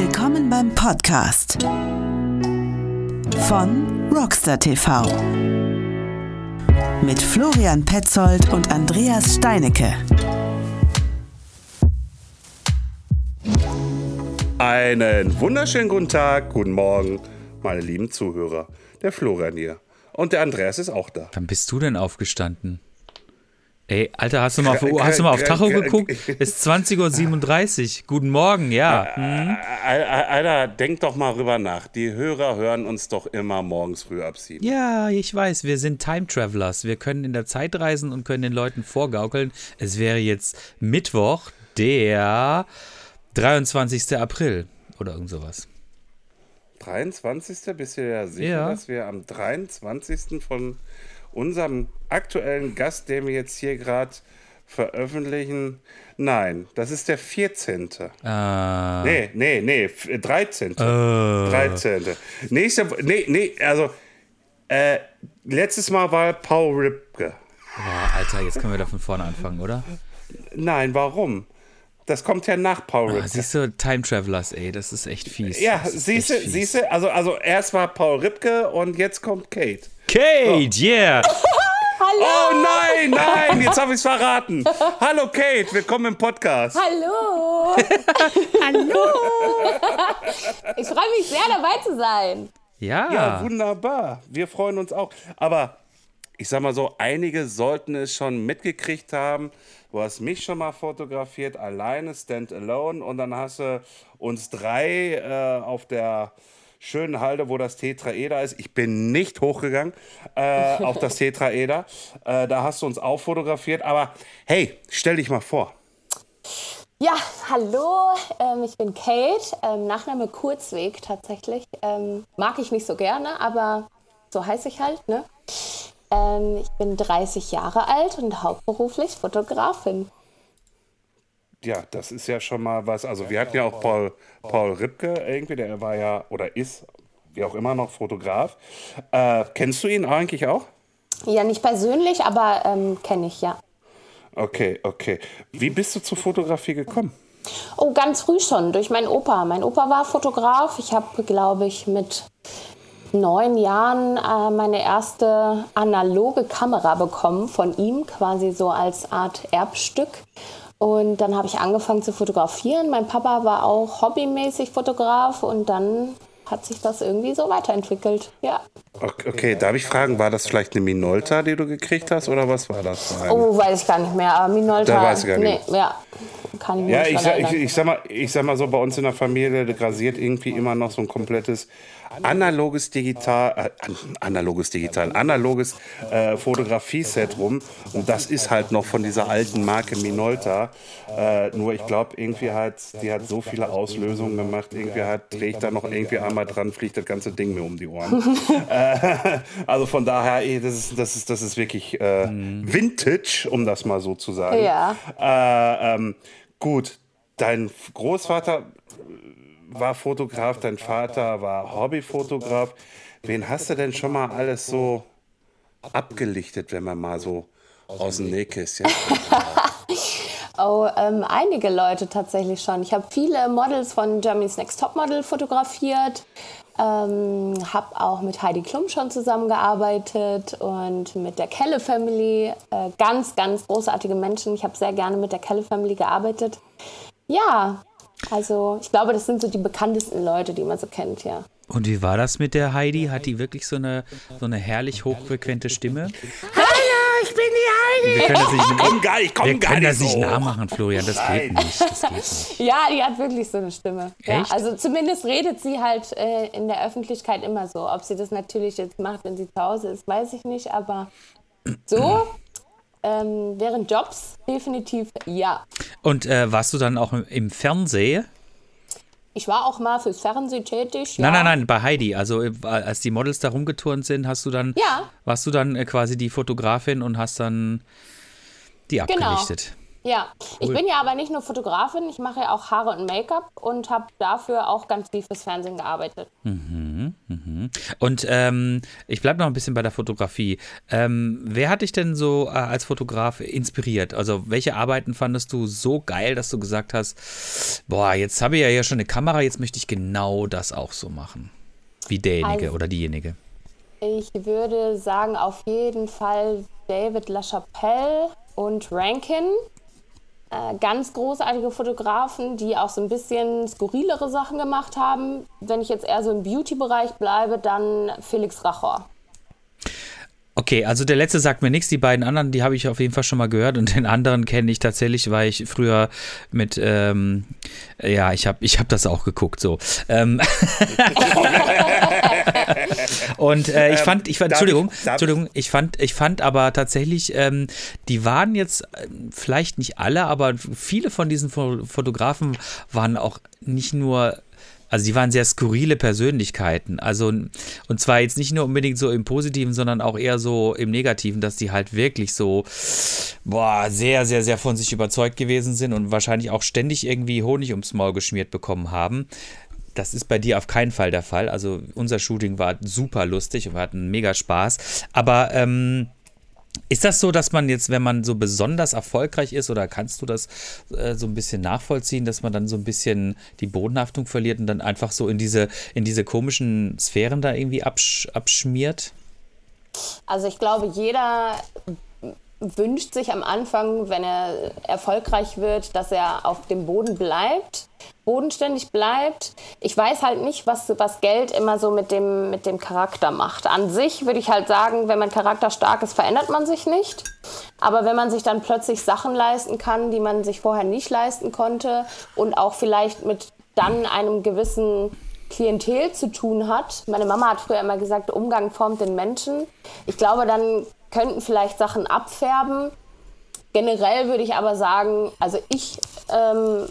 Willkommen beim Podcast von Rockstar TV mit Florian Petzold und Andreas Steinecke. Einen wunderschönen guten Tag, guten Morgen, meine lieben Zuhörer. Der Florian hier. Und der Andreas ist auch da. Wann bist du denn aufgestanden? Ey, Alter, hast du mal auf, hast du mal auf Tacho geguckt? Es ist 20.37 Uhr. Guten Morgen, ja. Hm? Alter, denk doch mal rüber nach. Die Hörer hören uns doch immer morgens früh ab sieben. Ja, ich weiß, wir sind Time Travelers. Wir können in der Zeit reisen und können den Leuten vorgaukeln. Es wäre jetzt Mittwoch, der 23. April oder irgend sowas. 23. Bist du ja sicher, Ja. dass wir am 23. von unserem aktuellen Gast, den wir jetzt hier gerade veröffentlichen, nein, das ist der 14. Äh, Nee, nee, nee, f- 13. Äh. 13. Nächste, nee, nee, also, äh, letztes Mal war Paul Ripke. boah, Alter, jetzt können wir da von vorne anfangen, oder? Nein, warum? Das kommt ja nach Paul Ah, Ripke. siehst du, Time Travelers, ey, das ist echt fies. ja, siehst du, siehst du, also, also erst war Paul Ripke und jetzt kommt Kate. Kate, yeah! Oh nein, nein, jetzt habe ich es verraten. Hallo Kate, willkommen im Podcast. Hallo! Hallo! Ich freue mich sehr, dabei zu sein. Ja, Ja, wunderbar. Wir freuen uns auch. Aber ich sag mal so, einige sollten es schon mitgekriegt haben. Du hast mich schon mal fotografiert, alleine, stand alone. Und dann hast du uns drei äh, auf der schönen Halde, wo das Tetraeder ist. Ich bin nicht hochgegangen äh, auf das Tetraeder. Äh, da hast du uns auch fotografiert. Aber hey, stell dich mal vor. Ja, hallo, ähm, ich bin Kate, ähm, Nachname Kurzweg tatsächlich. Ähm, mag ich nicht so gerne, aber so heiße ich halt. Ne? Ähm, ich bin 30 Jahre alt und hauptberuflich Fotografin. Ja, das ist ja schon mal was. Also wir hatten ja auch Paul, Paul Ripke irgendwie, der war ja oder ist, wie auch immer noch Fotograf. Äh, kennst du ihn eigentlich auch? Ja, nicht persönlich, aber ähm, kenne ich ja. Okay, okay. Wie bist du zur Fotografie gekommen? Oh, ganz früh schon, durch meinen Opa. Mein Opa war Fotograf. Ich habe, glaube ich, mit neun Jahren äh, meine erste analoge Kamera bekommen von ihm, quasi so als Art Erbstück. Und dann habe ich angefangen zu fotografieren. Mein Papa war auch hobbymäßig Fotograf und dann hat sich das irgendwie so weiterentwickelt. Ja. Okay, darf ich fragen, war das vielleicht eine Minolta, die du gekriegt hast oder was war das? Oh, weiß ich gar nicht mehr. Aber Minolta. Da weiß ich gar nicht. Nee, ja. Kann ich mich Ja, nicht ich, sag- ich, ich, sag mal, ich sag mal so, bei uns in der Familie grasiert irgendwie immer noch so ein komplettes analoges Digital, äh, an- analoges Digital, analoges äh, Fotografie-Set rum. Und das ist halt noch von dieser alten Marke Minolta. Äh, nur ich glaube, irgendwie halt, die hat so viele Auslösungen gemacht, irgendwie halt, drehe ich da noch irgendwie einmal dran, fliegt das ganze Ding mir um die Ohren. äh, also von daher, ey, das ist, das ist, das ist wirklich äh, Vintage, um das mal so zu sagen. Ja. Äh, ähm, gut, dein Großvater war Fotograf, dein Vater war Hobbyfotograf. Wen hast du denn schon mal alles so abgelichtet, wenn man mal so aus dem Nähkästchen? Oh, ähm, einige Leute tatsächlich schon. Ich habe viele Models von Germany's Next Topmodel fotografiert. Ähm, habe auch mit Heidi Klum schon zusammengearbeitet und mit der Kelle Family. Äh, ganz, ganz großartige Menschen. Ich habe sehr gerne mit der Kelle Family gearbeitet. Ja, also ich glaube, das sind so die bekanntesten Leute, die man so kennt, ja. Und wie war das mit der Heidi? Hat die wirklich so eine, so eine herrlich hochfrequente Stimme? ich bin die Wir können das nicht, Komm gar nicht, komm wir gar können nicht das nicht so. nachmachen, Florian. Das geht nicht. Das geht nicht. Ja, die hat wirklich so eine Stimme. Ja, also zumindest redet sie halt äh, in der Öffentlichkeit immer so. Ob sie das natürlich jetzt macht, wenn sie zu Hause ist, weiß ich nicht. Aber so ähm, während Jobs definitiv ja. Und äh, warst du dann auch im, Fernsehen? Ich war auch mal fürs Fernsehen tätig. Ja. Nein, nein, nein, bei Heidi. Also äh, als die Models da rumgeturnt sind, hast du dann, Ja. warst du dann äh, quasi die Fotografin und hast dann die Genau. abgelichtet. Ja, ich bin ja aber nicht nur Fotografin, ich mache ja auch Haare und Make-up und habe dafür auch ganz viel fürs Fernsehen gearbeitet. Und ähm, ich bleibe noch ein bisschen bei der Fotografie. Ähm, wer hat dich denn so äh, als Fotograf inspiriert? Also welche Arbeiten fandest du so geil, dass du gesagt hast, boah, jetzt habe ich ja hier schon eine Kamera, jetzt möchte ich genau das auch so machen? Wie derjenige Also- oder diejenige. Ich würde sagen, auf jeden Fall David LaChapelle und Rankin. Äh, ganz großartige Fotografen, die auch so ein bisschen skurrilere Sachen gemacht haben. Wenn ich jetzt eher so im Beauty-Bereich bleibe, dann Felix Rachor. Okay, also der letzte sagt mir nichts, die beiden anderen, die habe ich auf jeden Fall schon mal gehört und den anderen kenne ich tatsächlich, weil ich früher mit, ähm, ja, ich habe ich hab das auch geguckt, so. Ähm und äh, ich fand, ich fand, Entschuldigung, Entschuldigung, ich fand, ich fand aber tatsächlich, ähm, die waren jetzt ähm, vielleicht nicht alle, aber viele von diesen Fo- Fotografen waren auch nicht nur also die waren sehr skurrile Persönlichkeiten. Also und zwar jetzt nicht nur unbedingt so im Positiven, sondern auch eher so im Negativen, dass die halt wirklich so boah, sehr, sehr, sehr von sich überzeugt gewesen sind und wahrscheinlich auch ständig irgendwie Honig ums Maul geschmiert bekommen haben. Das ist bei dir auf keinen Fall der Fall. Also unser Shooting war super lustig und wir hatten mega Spaß. Aber ähm, ist das so, dass man jetzt, wenn man so besonders erfolgreich ist, oder kannst du das äh, so ein bisschen nachvollziehen, dass man dann so ein bisschen die Bodenhaftung verliert und dann einfach so in diese, in diese komischen Sphären da irgendwie absch abschmiert? Also ich glaube, jeder wünscht sich am Anfang, wenn er erfolgreich wird, dass er auf dem Boden bleibt, bodenständig bleibt. Ich weiß halt nicht, was, was Geld immer so mit dem, mit dem Charakter macht. An sich würde ich halt sagen, wenn mein Charakter stark ist, verändert man sich nicht. Aber wenn man sich dann plötzlich Sachen leisten kann, die man sich vorher nicht leisten konnte und auch vielleicht mit dann einem gewissen Klientel zu tun hat. Meine Mama hat früher immer gesagt, Umgang formt den Menschen. Ich glaube, dann könnten vielleicht Sachen abfärben. Generell würde ich aber sagen, also ich ähm,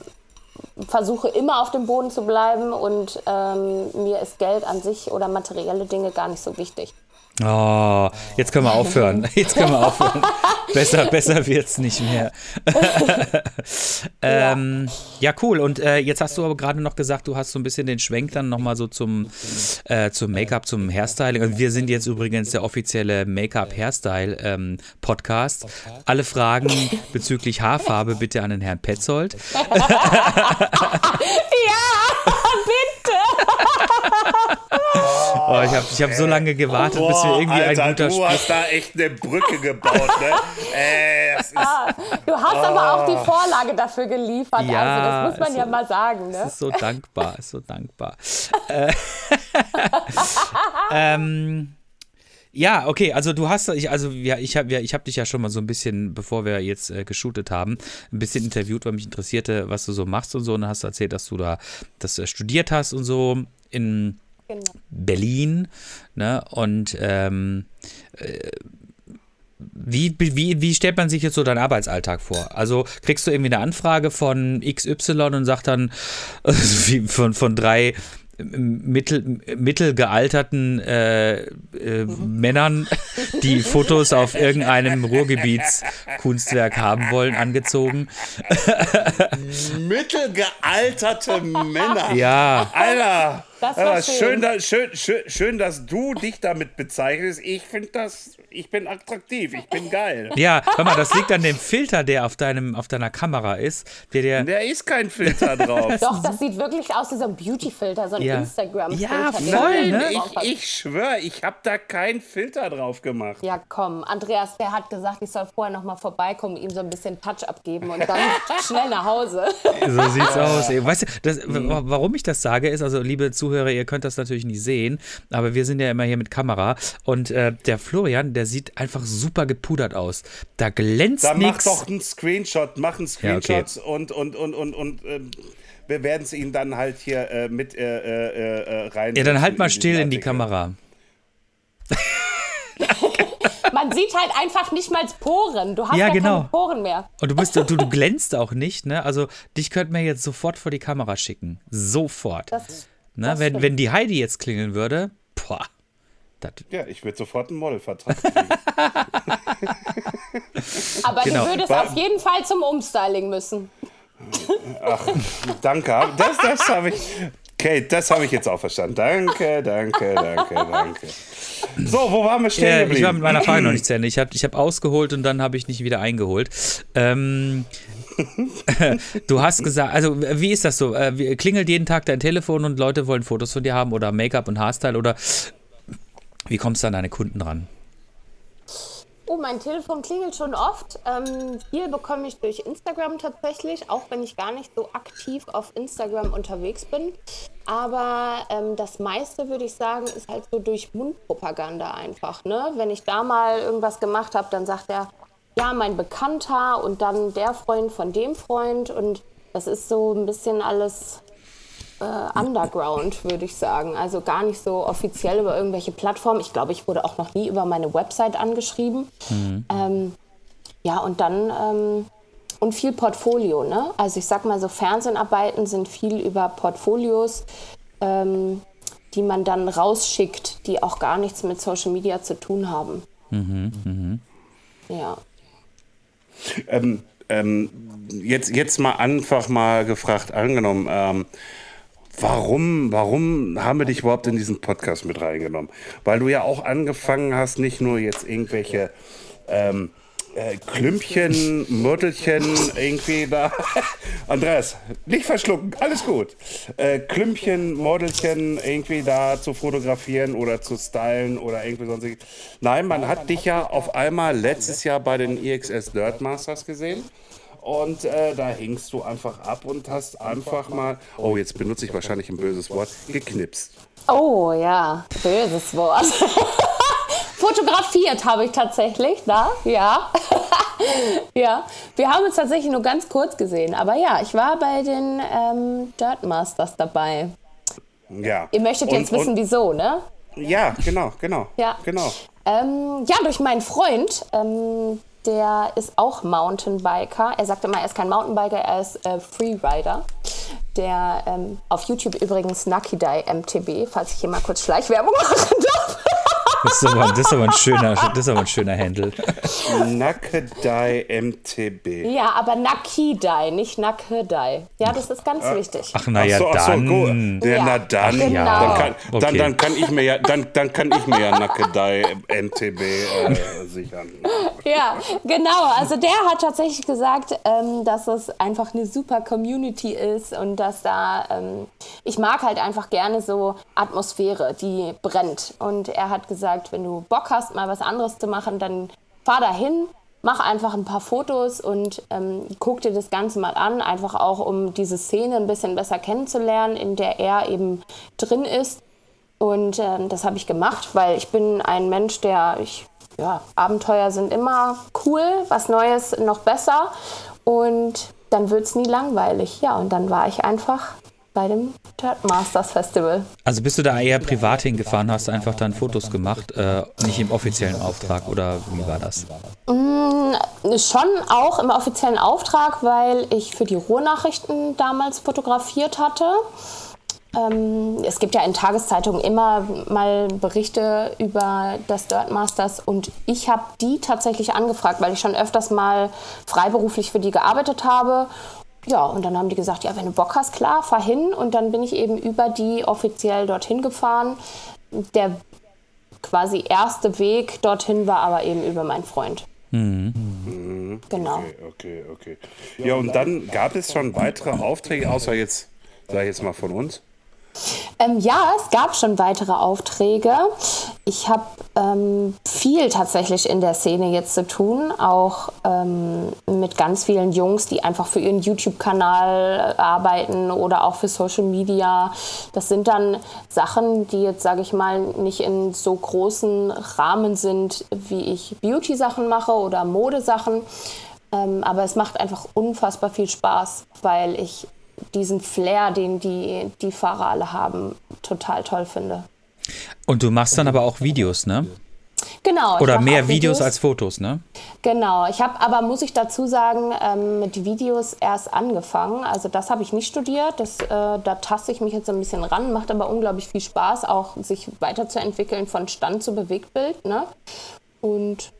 versuche immer auf dem Boden zu bleiben und ähm, mir ist Geld an sich oder materielle Dinge gar nicht so wichtig. Oh, jetzt können wir aufhören. Jetzt können wir aufhören. besser, besser wird's nicht mehr. ähm, ja. cool. Und äh, jetzt hast du aber gerade noch gesagt, du hast so ein bisschen den Schwenk dann nochmal so zum, äh, zum Make-up, zum Hairstyling. Und wir sind jetzt übrigens der offizielle Make-up-Hairstyle-Podcast. Alle Fragen bezüglich Haarfarbe bitte an den Herrn Petzold. Ja, bitte! Oh, ich habe ich hab so lange gewartet, bis wir irgendwie Alter, ein guter du Spiel. hast da echt eine Brücke gebaut, ne? äh, das ist, Du hast aber auch die Vorlage dafür geliefert. Ja, also das muss man also- ja mal sagen. Ne? Das ist so dankbar, ist so dankbar. äh, ähm, ja, okay, also du hast, ich, also ja, ich habe ja, ich hab dich ja schon mal so ein bisschen, bevor wir jetzt äh, geshootet haben, ein bisschen interviewt, weil mich interessierte, was du so machst und so. Und dann hast du erzählt, dass du da das äh, studiert hast und so in Genau. Berlin, ne? Und ähm, äh, wie, wie, wie stellt man sich jetzt so deinen Arbeitsalltag vor? Also kriegst du irgendwie eine Anfrage von XY und sagt dann also von, von drei mittel, mittelgealterten äh, äh, Männern, die Fotos auf irgendeinem Ruhrgebietskunstwerk haben wollen, angezogen. mittelgealterte Männer. Ja, Alter, Das war aber schön. schön, da, schön, schön, schön, dass du dich damit bezeichnest. Ich finde das, ich bin attraktiv, ich bin geil. ja, hör mal, das liegt an dem Filter, der auf, deinem, auf deiner Kamera ist, der der Da ist kein Filter drauf. Doch, das sieht wirklich aus wie so ein Beauty-Filter, so ein Ja. Instagram-Filter. Ja, voll, ne? Ich, ich schwöre, ich habe da keinen Filter drauf gemacht. Ja, komm, Andreas, der hat gesagt, ich soll vorher noch mal vorbeikommen, ihm so ein bisschen Touch abgeben und dann schnell nach Hause. So sieht's aus. Ey. Weißt du, das, wa- warum ich das sage, ist, also liebe Zuhörer, ihr könnt das natürlich nicht sehen, aber wir sind ja immer hier mit Kamera und äh, der Florian, der sieht einfach super gepudert aus. Da glänzt Dann mach nichts. doch einen Screenshot, mach einen Ja, okay. Screenshot und, und, und, und, und ähm, wir werden es Ihnen dann halt hier äh, mit äh, äh, äh, rein. Ja, dann halt mal still in die. Kamera. Man sieht halt einfach nicht mal Poren. Du hast Ja, ja, genau. keine Poren mehr. Und du bist, du, du glänzt auch nicht, ne? Also dich könnte man jetzt sofort vor die Kamera schicken. Sofort. Das, ne? das Wenn, wenn die Heidi jetzt klingeln würde, boah. Ja, ich würde sofort einen Modelvertrag kriegen. aber Genau. du würdest auf jeden Fall zum Umstyling müssen. Danke. Das, das habe ich. Kate, das habe ich jetzt auch verstanden. Danke, danke, danke, danke. So, wo waren wir stehen Ja, geblieben? ich war mit meiner Frage noch nicht zu Ende. Ich habe ich hab ausgeholt und dann habe ich nicht wieder eingeholt. Ähm, du hast gesagt, also wie ist das so? Äh, klingelt jeden Tag dein Telefon und Leute wollen Fotos von dir haben oder Make-up und Haarstyle oder wie kommst du an deine Kunden ran? Oh, mein Telefon klingelt schon oft. Ähm, viel bekomme ich durch Instagram tatsächlich, auch wenn ich gar nicht so aktiv auf Instagram unterwegs bin. Aber ähm, das meiste, würde ich sagen, ist halt so durch Mundpropaganda einfach. Ne? Wenn ich da mal irgendwas gemacht habe, dann sagt er, ja, mein Bekannter und dann der Freund von dem Freund. Und das ist so ein bisschen alles äh, Underground, würde ich sagen. Also gar nicht so offiziell über irgendwelche Plattformen. Ich glaube, ich wurde auch noch nie über meine Website angeschrieben. Ähm, ja, und dann ähm, und viel Portfolio. Ne? Also ich sag mal so, Fernseharbeiten sind viel über Portfolios, ähm, die man dann rausschickt, die auch gar nichts mit Social Media zu tun haben. Ja. Ähm, ähm, jetzt, jetzt mal einfach mal gefragt, angenommen, ähm, warum, warum haben wir dich überhaupt in diesen Podcast mit reingenommen? Weil du ja auch angefangen hast, nicht nur jetzt irgendwelche ähm, äh, Klümpchen, Mörtelchen irgendwie da. Andreas, nicht verschlucken, alles gut. Äh, Klümpchen, Modelchen irgendwie da zu fotografieren oder zu stylen oder irgendwie sonst. Nein, man hat dich ja auf einmal letztes Jahr bei den EXS Dirt Masters gesehen. Und äh, da hingst du einfach ab und hast einfach mal, oh, jetzt benutze ich wahrscheinlich ein böses Wort, geknipst. Oh ja, böses Wort. Fotografiert habe ich tatsächlich, da, ja. ja, wir haben uns tatsächlich nur ganz kurz gesehen, aber ja, ich war bei den ähm, Dirt Masters dabei. Ja. Ihr möchtet jetzt Und- wissen, wieso, ne? Ja, genau, genau. Ja. Genau. Ähm, ja, durch meinen Freund, ähm, der ist auch Mountainbiker. Er sagt immer, er ist kein Mountainbiker, er ist äh, Freerider. Der ähm, auf YouTube übrigens Nakidai MTB, falls ich hier mal kurz Schleichwerbung machen darf. Das ist aber, das ist aber, ein, schöner, das ist aber ein schöner Handle. Nakedai MTB. Ja, aber Nakidai, nicht Nakedai. Ja, das ist ganz wichtig. Ach naja, so, so, dann. Ja, Ja, na dann, genau. dann, kann, dann, Okay. dann kann ich mir ja, dann, dann kann ich mir ja Nakedai MTB äh, sichern. Ja, genau. Also der hat tatsächlich gesagt, ähm, dass es einfach eine super Community ist und dass da, ähm, ich mag halt einfach gerne so Atmosphäre, die brennt. Und er hat gesagt, wenn du Bock hast, mal was anderes zu machen, dann fahr dahin, mach einfach ein paar Fotos und ähm, guck dir das Ganze mal an, einfach auch um diese Szene ein bisschen besser kennenzulernen, in der er eben drin ist. Und ähm, das habe ich gemacht, weil ich bin ein Mensch, der ich ja, Abenteuer sind immer cool, was Neues noch besser und dann wird es nie langweilig. Ja, und dann war ich einfach bei dem Dirt Masters Festival. Also bist du da eher privat hingefahren, hast einfach dann Fotos gemacht, äh, nicht im offiziellen Auftrag oder wie war das? Schon auch im offiziellen Auftrag, weil ich für die Ruhrnachrichten damals fotografiert hatte. Ähm, es gibt ja in Tageszeitungen immer mal Berichte über das Dirt Masters und ich habe die tatsächlich angefragt, weil ich schon öfters mal freiberuflich für die gearbeitet habe. Ja, und dann haben die gesagt, ja, wenn du Bock hast, klar, fahr hin. Und dann bin ich eben über die offiziell dorthin gefahren. Der quasi erste Weg dorthin war aber eben über meinen Freund. Genau. Okay, okay, okay. Ja, und dann gab es schon weitere Aufträge, außer jetzt, sag ich jetzt mal von uns. Ähm, ja, es gab schon weitere Aufträge. Ich habe ähm, viel tatsächlich in der Szene jetzt zu tun, auch ähm, mit ganz vielen Jungs, die einfach für ihren YouTube-Kanal arbeiten oder auch für Social Media. Das sind dann Sachen, die jetzt, sage ich mal, nicht in so großen Rahmen sind, wie ich Beauty-Sachen mache oder Modesachen. Ähm, aber es macht einfach unfassbar viel Spaß, weil ich diesen Flair, den die, die Fahrer alle haben, total toll finde. Und du machst dann aber auch Videos, ne? Genau. Oder mehr auch Videos als Fotos, ne? Genau. Ich habe aber, muss ich dazu sagen, ähm, mit Videos erst angefangen. Also das habe ich nicht studiert. Das, äh, da taste ich mich jetzt ein bisschen ran. Macht aber unglaublich viel Spaß, auch sich weiterzuentwickeln von Stand zu Bewegtbild. Ne? Und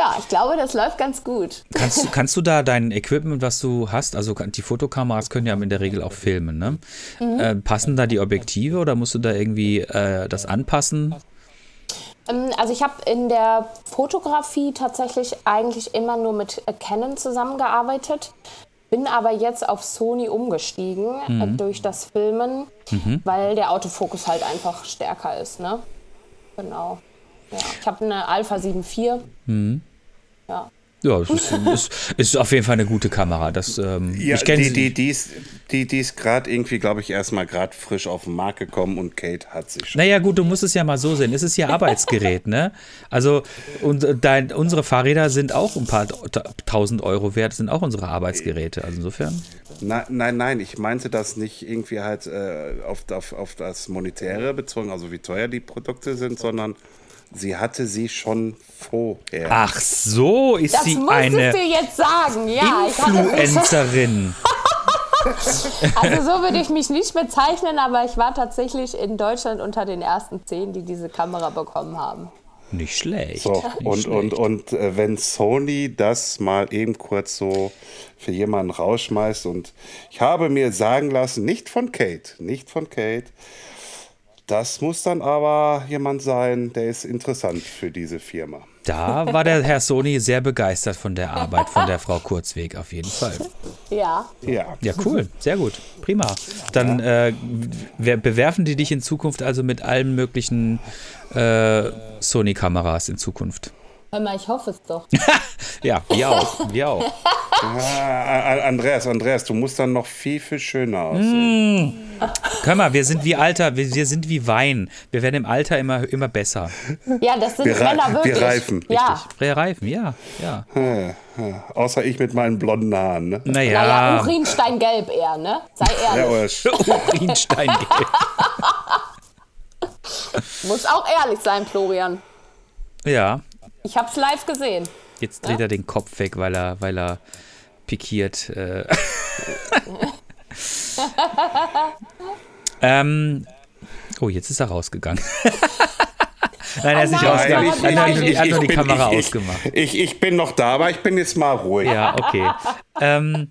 Ja, ich glaube, das läuft ganz gut. Kannst, du- kannst du da dein Equipment, was du hast, also die Fotokameras können ja in der Regel auch filmen, ne? Äh, passen da die Objektive oder musst du da irgendwie äh, das anpassen? Ähm, Also ich habe in der Fotografie tatsächlich eigentlich immer nur mit äh, Canon zusammengearbeitet, bin aber jetzt auf Sony umgestiegen äh, durch das Filmen, weil der Autofokus halt einfach stärker ist. Ne? Genau. Ja. Ich habe eine Alpha 7 IV. Ja. Ja, es ist, ist, ist auf jeden Fall eine gute Kamera. Das, ähm, Ja, ich kenne die, die, die ist, die, die ist gerade irgendwie, glaube ich, erstmal gerade frisch auf den Markt gekommen und Kate hat sie schon. Naja, gut, du musst es ja mal so sehen. Es ist ja Arbeitsgerät, ne? Also, und äh, dein, unsere Fahrräder sind auch ein paar ta- tausend Euro wert, sind auch unsere Arbeitsgeräte. Also insofern. Nein, nein, nein, ich meinte das nicht irgendwie halt äh, auf, auf, auf das Monetäre bezogen, also wie teuer die Produkte sind, sondern sie hatte sie schon vorher. Ach so, ist Das sie eine du jetzt sagen, ja. Influencerin. also so würde ich mich nicht bezeichnen, aber ich war tatsächlich in Deutschland unter den ersten zehn, die diese Kamera bekommen haben. Nicht schlecht. So, nicht und, schlecht. und, und äh, wenn Sony das mal eben kurz so für jemanden rausschmeißt und ich habe mir sagen lassen, nicht von Kate, nicht von Kate, das muss dann aber jemand sein, der ist interessant für diese Firma. Da war der Herr Sony sehr begeistert von der Arbeit von der Frau Kurzweg, auf jeden Fall. Ja. Ja. Ja, cool, sehr gut, prima. Dann äh, bewerfen die dich in Zukunft also mit allen möglichen äh, Sony-Kameras in Zukunft. Hör mal, ich hoffe es doch. Ja, wir auch, wir auch. Ah, Andreas, Andreas, du musst dann noch viel, viel schöner aussehen. Hör mal, wir sind wie Alter, wir, wir sind wie Wein. Wir werden im Alter immer, immer besser. Ja, das sind Wir Männer wirklich. wir reifen, Ja. Wir reifen, ja, ja. Außer ich mit meinen blonden Haaren. Ne? Naja, Naja, Urinsteingelb eher, ne? Sei Ja, ehrlich. sch- Urinsteingelb. Muss auch ehrlich sein, Florian. Ja, Ich hab's live gesehen. jetzt dreht er den Kopf weg, weil er, weil er pikiert. Äh. ähm, oh, jetzt ist er rausgegangen. Nein, er ist nicht nein, rausgegangen. ich- Er hat nur die, ich- hat nur ich die bin- Kamera ich, ausgemacht. Ich, ich, ich bin noch da, aber ich bin jetzt mal ruhig. Ja, okay. ähm,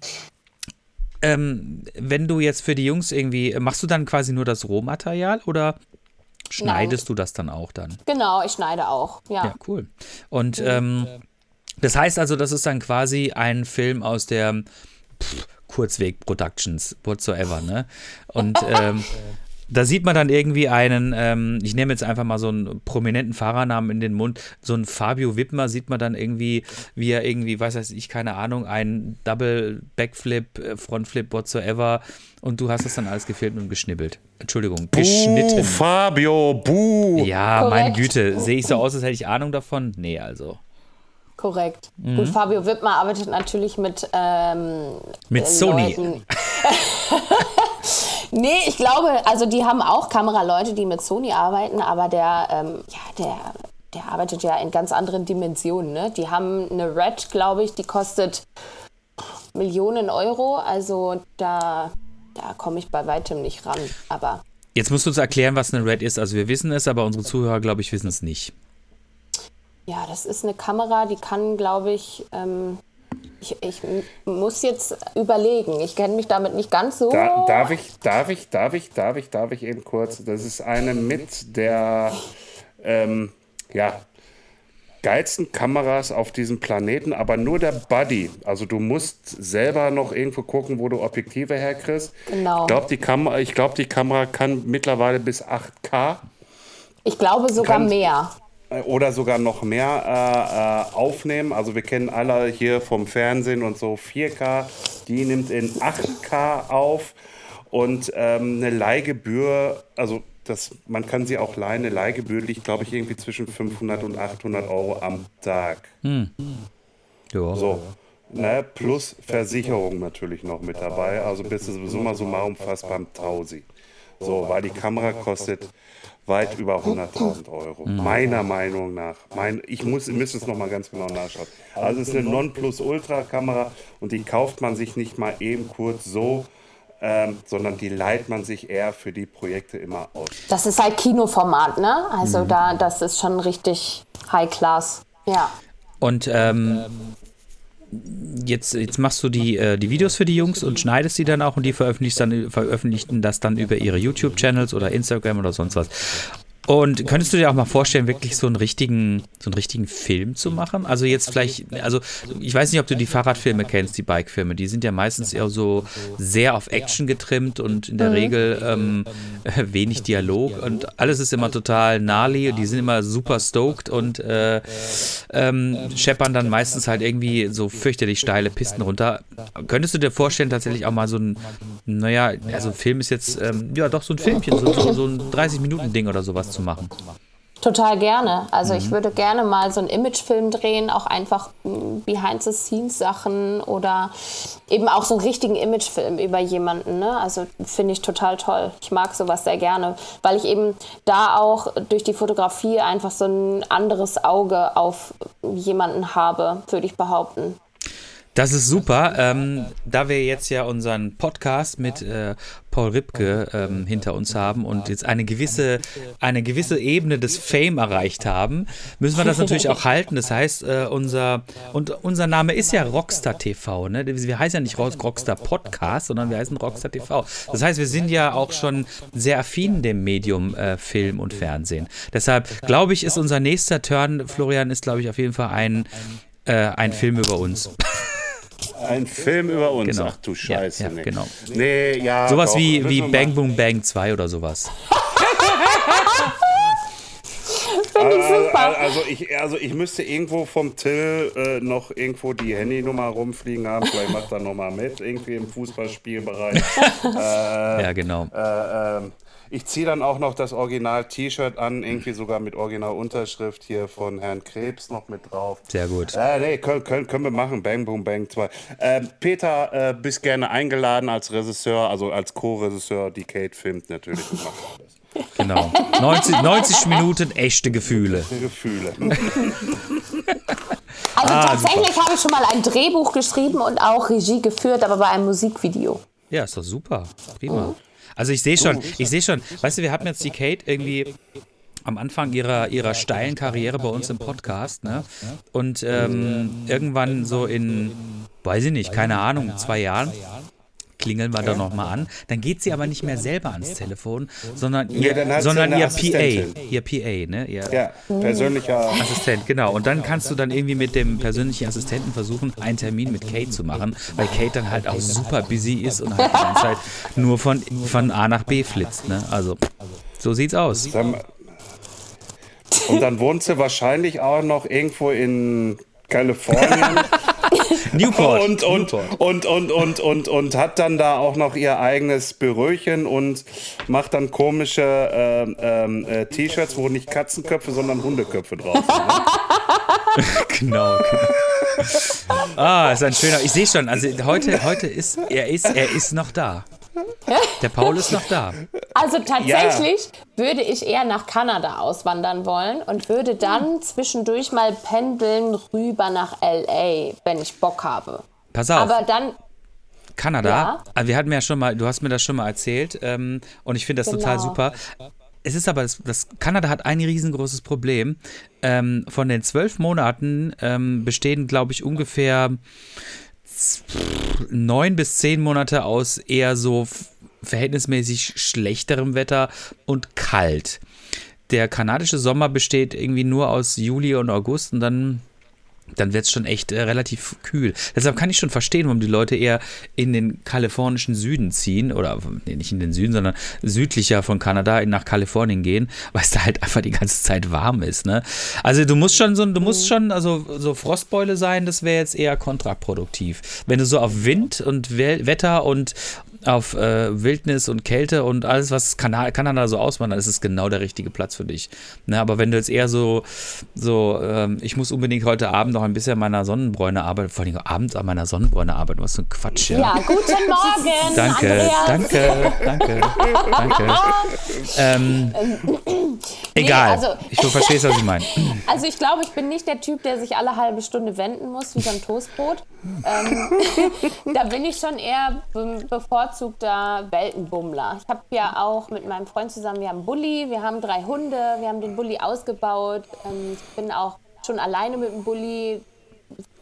ähm, wenn du jetzt für die Jungs irgendwie, machst du dann quasi nur das Rohmaterial oder schneidest du das dann auch dann? Genau, ich schneide auch. Ja. Ja, cool. Und ähm, das heißt also, das ist dann quasi ein Film aus der pff, Kurzweg Productions, whatsoever, ne? Und ähm, da sieht man dann irgendwie einen, ähm, ich nehme jetzt einfach mal so einen prominenten Fahrernamen in den Mund, so einen Fabio Wittmer sieht man dann irgendwie, wie er irgendwie, weiß weiß ich, keine Ahnung, einen Double Backflip, äh, Frontflip, whatsoever und du hast das dann alles gefilmt und geschnibbelt. Entschuldigung, Buh, geschnitten. Fabio, buh. Ja, meine Korrekt. Güte. Sehe ich so aus, als hätte ich Ahnung davon? Nee, also. Korrekt. Mhm. Gut, Fabio Wittmer arbeitet natürlich mit, ähm, Mit äh, Sony. Nee, ich glaube, also die haben auch Kameraleute, die mit Sony arbeiten, aber der, ähm, ja, der, der arbeitet ja in ganz anderen Dimensionen. Ne? Die haben eine Red, glaube ich, die kostet Millionen Euro. Also da, da komme ich bei weitem nicht ran. Aber Jetzt musst du uns erklären, was eine Red ist. Also wir wissen es, aber unsere Zuhörer, glaube ich, wissen es nicht. Ja, das ist eine Kamera, die kann, glaube ich, ähm, ich, ich muss jetzt überlegen. Ich kenne mich damit nicht ganz so. Da, darf ich, darf ich, darf ich, darf ich, darf ich eben kurz? Das ist eine mit der, ähm, ja, geilsten Kameras auf diesem Planeten, aber nur der Buddy. Also du musst selber noch irgendwo gucken, wo du Objektive herkriegst. Genau. Ich glaube, die, Kamera, ich glaub, die Kamera kann mittlerweile bis 8K Ich glaube sogar Kann- mehr. Oder sogar noch mehr äh, äh, aufnehmen. Also wir kennen alle hier vom Fernsehen und so 4K. Die nimmt in 8K auf und ähm, eine Leihgebühr, also das, man kann sie auch leihen, eine Leihgebühr liegt, glaube ich, irgendwie zwischen 500 und 800 Euro am Tag. Ja. So. Ne, plus Versicherung natürlich noch mit dabei. Also bist du summa summarum fast beim Tausi. So, weil die Kamera kostet weit über 100.000 Euro. Meiner Meinung nach. Mein, ich muss, ihr müsst es nochmal ganz genau nachschauen. Also es ist eine Nonplus-Ultra-Kamera und die kauft man sich nicht mal eben kurz so, ähm, sondern die leiht man sich eher für die Projekte immer aus. Das ist halt Kinoformat, ne? Also da, das ist schon richtig High Class. Ja. Und ähm, jetzt, jetzt machst du die, äh, die Videos für die Jungs und schneidest die dann auch und die veröffentlichst dann, veröffentlichen das dann über ihre YouTube-Channels oder Instagram oder sonst was. Und könntest du dir auch mal vorstellen, wirklich so einen richtigen, so einen richtigen Film zu machen? Also jetzt vielleicht, also ich weiß nicht, ob du die Fahrradfilme kennst, die Bikefilme. Die sind ja meistens eher so sehr auf Action getrimmt und in der Regel ähm, wenig Dialog und alles ist immer total gnarly. Die sind immer super stoked und äh, ähm, scheppern dann meistens halt irgendwie so fürchterlich steile Pisten runter. Könntest du dir vorstellen, tatsächlich auch mal so ein, naja, also Film ist jetzt, ähm, ja doch so ein Filmchen, so, so, so ein 30-Minuten-Ding oder sowas zu machen? Total gerne. Also mhm. ich würde gerne mal so einen Imagefilm drehen, auch einfach Behind-the-Scenes-Sachen oder eben auch so einen richtigen Imagefilm über jemanden. Ne? Also finde ich total toll. Ich mag sowas sehr gerne, weil ich eben da auch durch die Fotografie einfach so ein anderes Auge auf jemanden habe, würde ich behaupten. Das ist super. Ähm, da wir jetzt ja unseren Podcast mit äh, Paul Ripke ähm, hinter uns haben und jetzt eine gewisse, eine gewisse Ebene des Fame erreicht haben, müssen wir das natürlich auch halten. Das heißt, äh, unser, und unser Name ist ja Rockstar TV. Ne? Wir heißen ja nicht Rockstar Podcast, sondern wir heißen Rockstar TV. Das heißt, wir sind ja auch schon sehr affin dem Medium äh, Film und Fernsehen. Deshalb glaube ich, ist unser nächster Turn, Florian, ist glaube ich auf jeden Fall ein, äh, ein Film über uns. Ein Film über uns. Genau. Ach du Scheiße. Ja, ja, nee. genau. Nee, ja. Sowas doch, wie, wie Bang Boom Bang 2 oder sowas. Finde ich super. Also ich, also ich müsste irgendwo vom Till äh, noch irgendwo die Handynummer rumfliegen haben. Vielleicht macht er nochmal mit, irgendwie im Fußballspielbereich. äh, ja, genau. Äh, ähm, ich ziehe dann auch noch das Original-T-Shirt an, irgendwie sogar mit Original-Unterschrift hier von Herrn Krebs noch mit drauf. Sehr gut. Äh, nee, können, können, können wir machen. Bang, Boom, Bang 2. Äh, Peter, äh, bist gerne eingeladen als Regisseur, also als Co-Regisseur. Die Kate filmt natürlich und macht alles. Genau. 90, 90 Minuten echte Gefühle. Echte Gefühle. Also ah, tatsächlich habe ich schon mal ein Drehbuch geschrieben und auch Regie geführt, aber bei einem Musikvideo. Ja, ist doch super. Prima. Mhm. Also ich sehe schon, ich sehe schon, weißt du, wir hatten jetzt die Kate irgendwie am Anfang ihrer, ihrer steilen Karriere bei uns im Podcast, ne? Und ähm, irgendwann so in, weiß ich nicht, keine Ahnung, zwei Jahren klingeln wir da nochmal an. Dann geht sie aber nicht mehr selber ans Telefon, sondern ihr, ja, sondern ihr PA. Ihr PA, ne? Ihr ja, persönlicher Assistent, genau. Und dann kannst du dann irgendwie mit dem persönlichen Assistenten versuchen, einen Termin mit Kate zu machen, weil Kate dann halt auch super busy ist und halt die ganze Zeit nur von, von A nach B flitzt, ne? Also, so sieht's aus. Und dann wohnt sie wahrscheinlich auch noch irgendwo in Kalifornien. Newport. Und, und, Newport. Und, und, und, und, und, hat dann da auch noch ihr eigenes Büröchen und macht dann komische äh, äh, T-Shirts, wo nicht Katzenköpfe, sondern Hundeköpfe drauf sind. Ne? genau. Ah, ist ein schöner. Ich sehe schon, also heute, heute ist er ist er ist noch da. Der Paul ist noch da. Also tatsächlich ja. würde ich eher nach Kanada auswandern wollen und würde dann zwischendurch mal pendeln rüber nach LA, wenn ich Bock habe. Pass auf. Aber dann Kanada, ja. Ah, wir hatten ja schon mal, du hast mir das schon mal erzählt ähm, und ich finde das genau. total super. Es ist aber, das, das, Kanada hat ein riesengroßes Problem. Ähm, von den zwölf Monaten ähm, bestehen, glaube ich, ungefähr neun bis zehn Monate aus eher so verhältnismäßig schlechterem Wetter und kalt. Der kanadische Sommer besteht irgendwie nur aus Juli und August und dann dann wird es schon echt äh, relativ kühl. Deshalb kann ich schon verstehen, warum die Leute eher in den kalifornischen Süden ziehen oder nee, nicht in den Süden, sondern südlicher von Kanada nach Kalifornien gehen, weil es da halt einfach die ganze Zeit warm ist. Ne? Also du musst schon so, du musst schon, also so Frostbeule sein, das wäre jetzt eher kontraproduktiv. Wenn du so auf Wind und Wetter und auf äh, Wildnis und Kälte und alles, was Kanada, Kanada so ausmacht, dann ist es genau der richtige Platz für dich. Ne, aber wenn du jetzt eher so, so ähm, ich muss unbedingt heute Abend noch ein bisschen an meiner Sonnenbräune arbeiten, vor allem abends an meiner Sonnenbräune arbeiten, was für ein Quatsch. Ja, ja guten Morgen. danke, Andreas. danke, danke, danke. ähm, egal, nee, also, ich verstehe, was ich meine. Also ich glaube, ich bin nicht der Typ, der sich alle halbe Stunde wenden muss, wie beim Toastbrot. Ähm, da bin ich schon eher bevor bevorzugter Weltenbummler. Ich habe ja auch mit meinem Freund zusammen, wir haben einen Bulli, wir haben drei Hunde, wir haben den Bulli ausgebaut. Ähm, ich bin auch schon alleine mit dem Bulli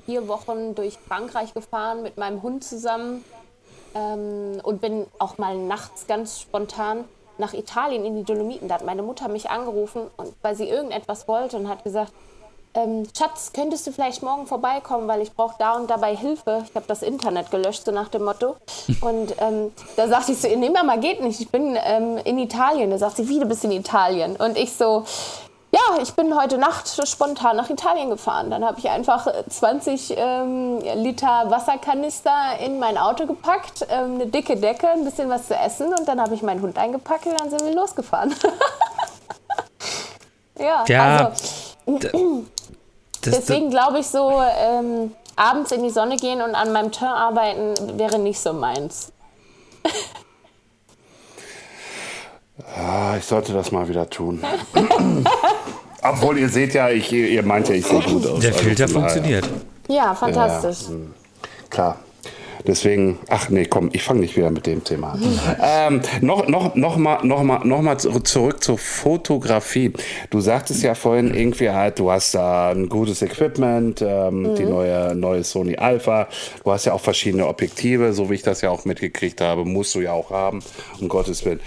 vier Wochen durch Frankreich gefahren mit meinem Hund zusammen ähm, und bin auch mal nachts ganz spontan nach Italien in die Dolomiten. Da hat meine Mutter mich angerufen, weil sie irgendetwas wollte und hat gesagt, ähm, Schatz, könntest du vielleicht morgen vorbeikommen, weil ich brauche da und dabei Hilfe. Ich habe das Internet gelöscht, so nach dem Motto. Und ähm, da sagte ich so, nee, Mama, geht nicht, ich bin ähm, in Italien. Da sagt sie, wie, du bist in Italien? Und ich so, ja, ich bin heute Nacht spontan nach Italien gefahren. Dann habe ich einfach 20 ähm, Liter Wasserkanister in mein Auto gepackt, ähm, eine dicke Decke, ein bisschen was zu essen und dann habe ich meinen Hund eingepackt und dann sind wir losgefahren. ja, Ja, also Das, deswegen glaube ich so, ähm, abends in die Sonne gehen und an meinem Teint arbeiten wäre nicht so meins. Ah, ich sollte das mal wieder tun. Obwohl, ihr seht ja, ich, ihr meint ja, ich sehe gut aus. der Also Filter daher, funktioniert. Ja, fantastisch. Klar. Deswegen, ach nee, komm, ich fange nicht wieder mit dem Thema an. ähm, noch, noch, noch, mal, noch, mal, noch mal zu- zurück zur Fotografie. Du sagtest ja vorhin irgendwie halt, du hast da ein gutes Equipment, ähm, die neue, neue Sony Alpha. Du hast ja auch verschiedene Objektive, so wie ich das ja auch mitgekriegt habe, musst du ja auch haben, um Gottes Willen.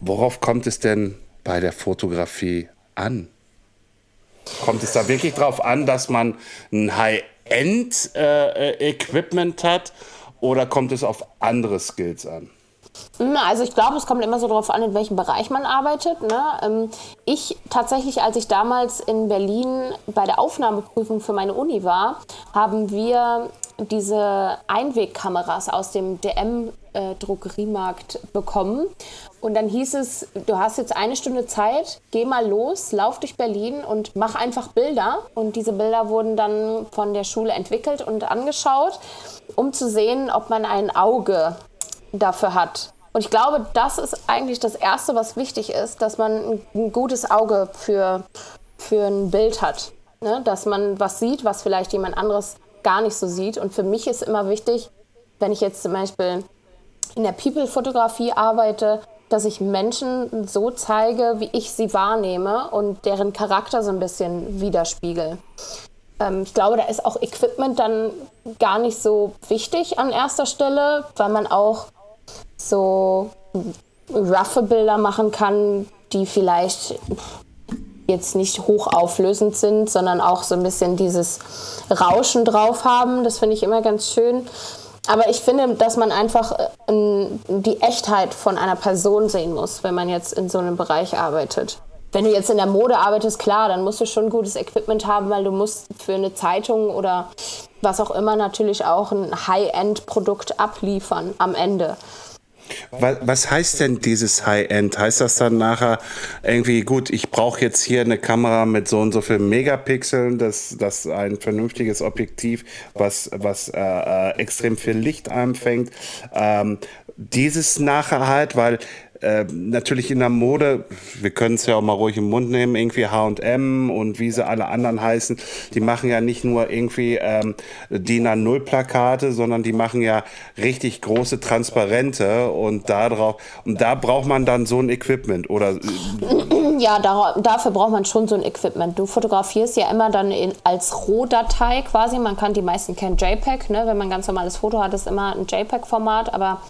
Worauf kommt es denn bei der Fotografie an? Kommt es da wirklich drauf an, dass man ein High-End-Equipment hat oder kommt es auf andere Skills an? Also ich glaube, es kommt immer so darauf an, in welchem Bereich man arbeitet. Ne? Ähm, Ich tatsächlich, als ich damals in Berlin bei der Aufnahmeprüfung für meine Uni war, haben wir diese Einwegkameras aus dem DM-Drogeriemarkt bekommen. Und dann hieß es, du hast jetzt eine Stunde Zeit, geh mal los, lauf durch Berlin und mach einfach Bilder. Und diese Bilder wurden dann von der Schule entwickelt und angeschaut, um zu sehen, ob man ein Auge dafür hat. Und ich glaube, das ist eigentlich das Erste, was wichtig ist, dass man ein, gutes Auge für, für ein Bild hat. Ne? Dass man was sieht, was vielleicht jemand anderes gar nicht so sieht. Und für mich ist immer wichtig, wenn ich jetzt zum Beispiel in der People-Fotografie arbeite, dass ich Menschen so zeige, wie ich sie wahrnehme und deren Charakter so ein bisschen widerspiegel. Ähm, ich glaube, da ist auch Equipment dann gar nicht so wichtig an erster Stelle, weil man auch so roughe Bilder machen kann, die vielleicht jetzt nicht hochauflösend sind, sondern auch so ein bisschen dieses Rauschen drauf haben. Das finde ich immer ganz schön. Aber ich finde, dass man einfach äh, die Echtheit von einer Person sehen muss, wenn man jetzt in so einem Bereich arbeitet. Wenn du jetzt in der Mode arbeitest, klar, dann musst du schon gutes Equipment haben, weil du musst für eine Zeitung oder was auch immer natürlich auch ein High-End-Produkt abliefern am Ende. Was, heißt denn dieses High-End? Heißt das dann nachher irgendwie, gut, ich brauche jetzt hier eine Kamera mit so und so vielen Megapixeln, das, das ein vernünftiges Objektiv, was, was äh, äh, extrem viel Licht einfängt. Ähm, dieses nachher halt, weil äh, natürlich in der Mode, wir können es ja auch mal ruhig im Mund nehmen, irgendwie H&M und wie sie alle anderen heißen, die machen ja nicht nur irgendwie ähm, DIN A0 Plakate, sondern die machen ja richtig große Transparente und da drauf, und da braucht man dann so ein Equipment oder äh, Ja, da, dafür braucht man schon so ein Equipment. Du fotografierst ja immer dann in, als Rohdatei quasi. Man kann die meisten kennen JPEG. Ne? Wenn man ein ganz normales Foto hat, ist immer ein JPEG-Format. Aber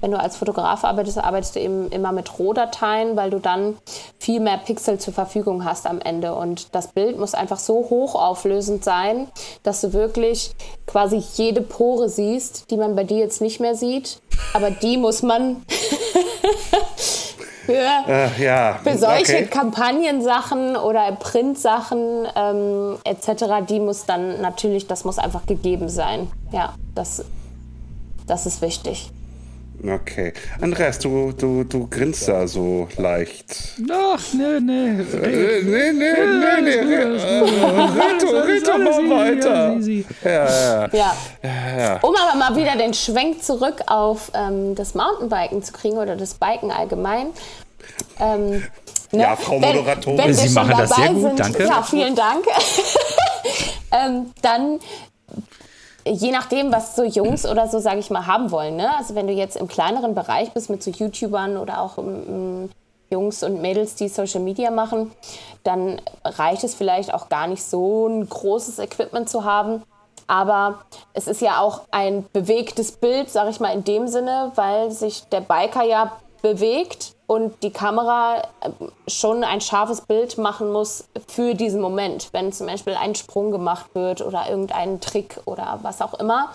wenn du als Fotograf arbeitest, arbeitest du eben immer mit Rohdateien, weil du dann viel mehr Pixel zur Verfügung hast am Ende. Und das Bild muss einfach so hochauflösend sein, dass du wirklich quasi jede Pore siehst, die man bei dir jetzt nicht mehr sieht. Aber die muss man für äh, ja. für solche okay. Kampagnensachen oder Printsachen ähm, etc., die muss dann natürlich, das muss einfach gegeben sein. Ja, das, das ist wichtig. Okay. Andreas, du, du, du grinst da so leicht. Ach, nee, nee. Äh, nee, nee, nee, nee. Red doch mal weiter. Ja, ja. Ja. Um aber mal wieder den Schwenk zurück auf ähm, das Mountainbiken zu kriegen oder das Biken allgemein. Ähm, ne? Ja, Frau Moderatorin. Wenn, wenn Sie machen das sehr gut, sind, danke. Ja, vielen Dank. ähm, dann je nachdem, was so Jungs oder so, sage ich mal, haben wollen. Ne? Also wenn du jetzt im kleineren Bereich bist mit so YouTubern oder auch ähm, Jungs und Mädels, die Social Media machen, dann reicht es vielleicht auch gar nicht so ein großes Equipment zu haben. aber es ist ja auch ein bewegtes Bild, sag ich mal in dem Sinne, weil sich der Biker ja bewegt und die Kamera äh, schon ein scharfes Bild machen muss für diesen Moment. Wenn zum Beispiel ein Sprung gemacht wird oder irgendein Trick oder was auch immer,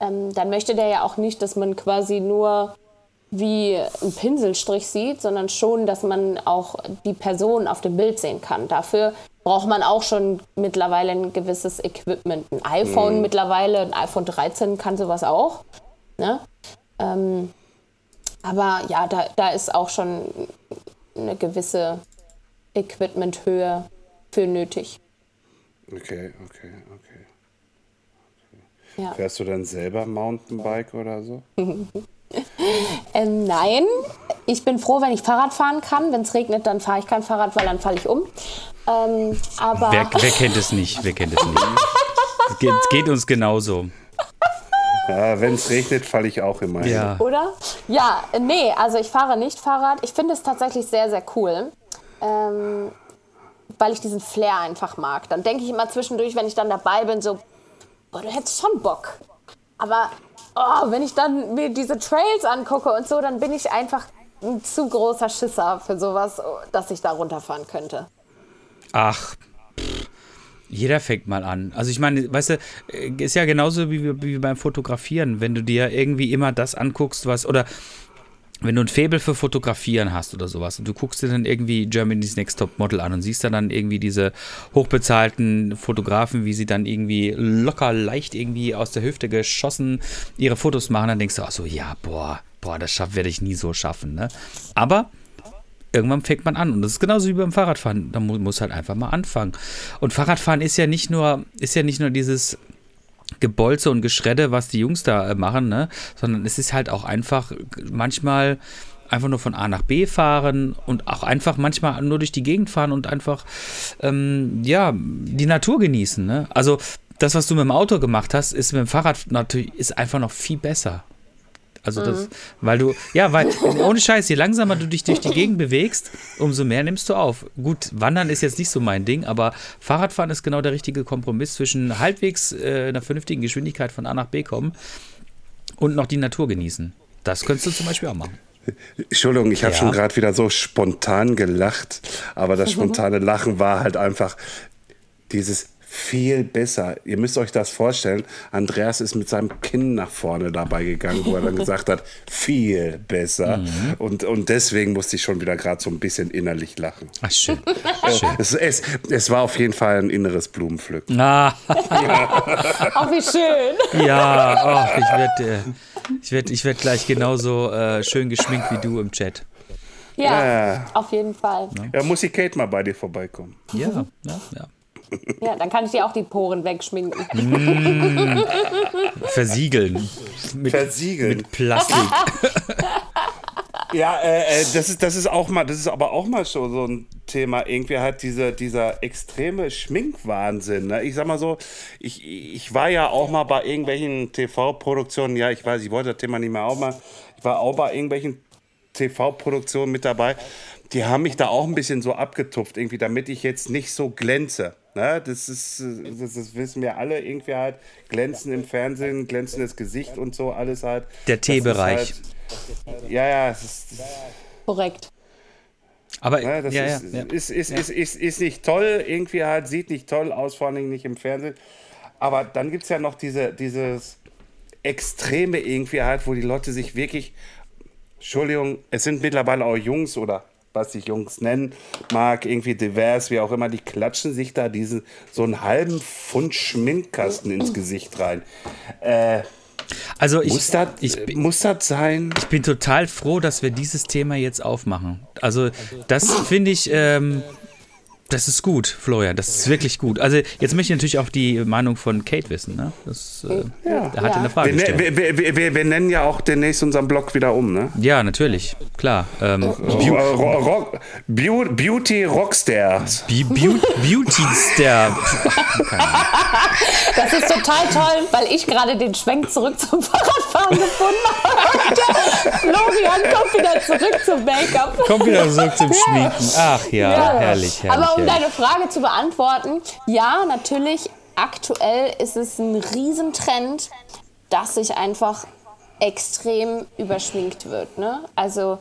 ähm, dann möchte der ja auch nicht, dass man quasi nur wie ein Pinselstrich sieht, sondern schon, dass man auch die Person auf dem Bild sehen kann. Dafür braucht man auch schon mittlerweile ein gewisses Equipment. Ein iPhone mhm. mittlerweile, ein iPhone 13 kann sowas auch. Ne? Ähm, aber ja, da, da ist auch schon eine gewisse Equipmenthöhe für nötig. Okay, okay, okay. okay. Ja. Fährst du dann selber Mountainbike oder so? ähm, nein, ich bin froh, wenn ich Fahrrad fahren kann. Wenn es regnet, dann fahre ich kein Fahrrad, weil dann falle ich um. Ähm, aber wer, wer, kennt es nicht? Wer kennt es nicht? es, geht, es geht uns genauso. Ja, wenn es regnet, falle ich auch immer ja. hin. Oder? Ja, nee, also ich fahre nicht Fahrrad. Ich finde es tatsächlich sehr, sehr cool. Ähm, weil ich diesen Flair einfach mag. Dann denke ich immer zwischendurch, wenn ich dann dabei bin, so, boah, du hättest schon Bock. Aber oh, wenn ich dann mir diese Trails angucke und so, dann bin ich einfach ein zu großer Schisser für sowas, dass ich da runterfahren könnte. Ach, jeder fängt mal an. Also ich meine, weißt du, äh, ist ja genauso wie, wie beim Fotografieren. Wenn du dir irgendwie immer das anguckst, was, oder wenn du ein Faible für Fotografieren hast oder sowas und du guckst dir dann irgendwie Germany's Next Top Model an und siehst dann, irgendwie diese hochbezahlten Fotografen, wie sie dann irgendwie locker, leicht irgendwie aus der Hüfte geschossen ihre Fotos machen, dann denkst du auch so, ja, boah, boah, das werde ich nie so schaffen, ne? Aber irgendwann fängt man an. Und das ist genauso wie beim Fahrradfahren. Da muss, muss halt einfach mal anfangen. Und Fahrradfahren ist ja nicht nur, ist ja nicht nur dieses Gebolze und Geschredde, was die Jungs da äh, machen, ne? Sondern es ist halt auch einfach manchmal einfach nur von A nach B fahren und auch einfach manchmal nur durch die Gegend fahren und einfach ähm, ja die Natur genießen. Ne? Also das, was du mit dem Auto gemacht hast, ist mit dem Fahrrad natürlich ist einfach noch viel besser. Also das, mhm. weil du, ja, weil ohne Scheiß, je langsamer du dich durch die Gegend bewegst, umso mehr nimmst du auf. Gut, Wandern ist jetzt nicht so mein Ding, aber Fahrradfahren ist genau der richtige Kompromiss zwischen halbwegs äh, einer vernünftigen Geschwindigkeit von A nach B kommen und noch die Natur genießen. Das könntest du zum Beispiel auch machen. Entschuldigung, ich habe ja. schon gerade wieder so spontan gelacht, aber das spontane Lachen war halt einfach dieses viel besser. Ihr müsst euch das vorstellen. Andreas ist mit seinem Kinn nach vorne dabei gegangen, wo er dann gesagt hat, viel besser. Mhm. Und, und deswegen musste ich schon wieder gerade so ein bisschen innerlich lachen. Ach, schön. schön. Es, es, es, war auf jeden Fall ein inneres Blumenpflücken. Ah. Ach, wie schön. Ja, oh, ich werde äh, ich werd, ich werd gleich genauso äh, schön geschminkt wie du im Chat. Ja, ja, auf jeden Fall. Ja, muss die Kate mal bei dir vorbeikommen. Ja, ja, ja. Ja, dann kann ich dir auch die Poren wegschminken. Mm, versiegeln. Mit, versiegeln. Mit Plastik. Ja, äh, äh, das ist das ist auch mal, das ist aber auch mal schon so ein Thema. Irgendwie halt dieser dieser extreme Schminkwahnsinn. Ne? Ich sag mal so, ich, ich war ja auch mal bei irgendwelchen TV-Produktionen. Ja, ich weiß, ich wollte das Thema nicht mehr auch mal. Ich war auch bei irgendwelchen TV-Produktionen mit dabei. Die haben mich da auch ein bisschen so abgetupft, irgendwie, damit ich jetzt nicht so glänze. Ne? Das, ist, das, das, wissen wir alle irgendwie halt. Glänzen im Fernsehen, glänzendes Gesicht und so, alles halt. Der T-Bereich. Halt, ja, ja, es ist. Korrekt. Aber ja, das ja, ist, ja, ist, ist, ist, ist, ist, nicht toll, irgendwie halt, sieht nicht toll aus, vor allem nicht im Fernsehen. Aber dann gibt es ja noch diese, dieses Extreme irgendwie halt, wo die Leute sich wirklich, Entschuldigung, es sind mittlerweile auch Jungs oder was sich Jungs nennen mag, irgendwie divers, wie auch immer, die klatschen sich da diesen so einen halben Pfund Schminkkasten ins Gesicht rein. Äh, also ich, muss, das, ich, muss das sein? Ich bin total froh, dass wir dieses Thema jetzt aufmachen. Also das finde ich, ähm, das ist gut, Florian. Das ist wirklich gut. Also jetzt möchte ich natürlich auch die Meinung von Kate wissen. Ne? Das äh, ja. hat ja. eine Frage wir, ne- gestellt. Wir, wir, wir, wir, nennen ja auch demnächst unseren Blog wieder um, ne? Ja, natürlich. Klar. Ähm, Beau Rock, Beauty Rockstars. Beauty Star. das ist total toll, weil ich gerade den Schwenk zurück zum Fahrradfahren gefunden habe. Florian kommt wieder zurück zum Make-up. Kommt wieder zurück zum Schminken. Ach ja, ja. herrlich, herrlich. Aber um deine Frage zu beantworten, ja, natürlich aktuell ist es ein Riesentrend, dass sich einfach extrem überschminkt wird. Ne? Also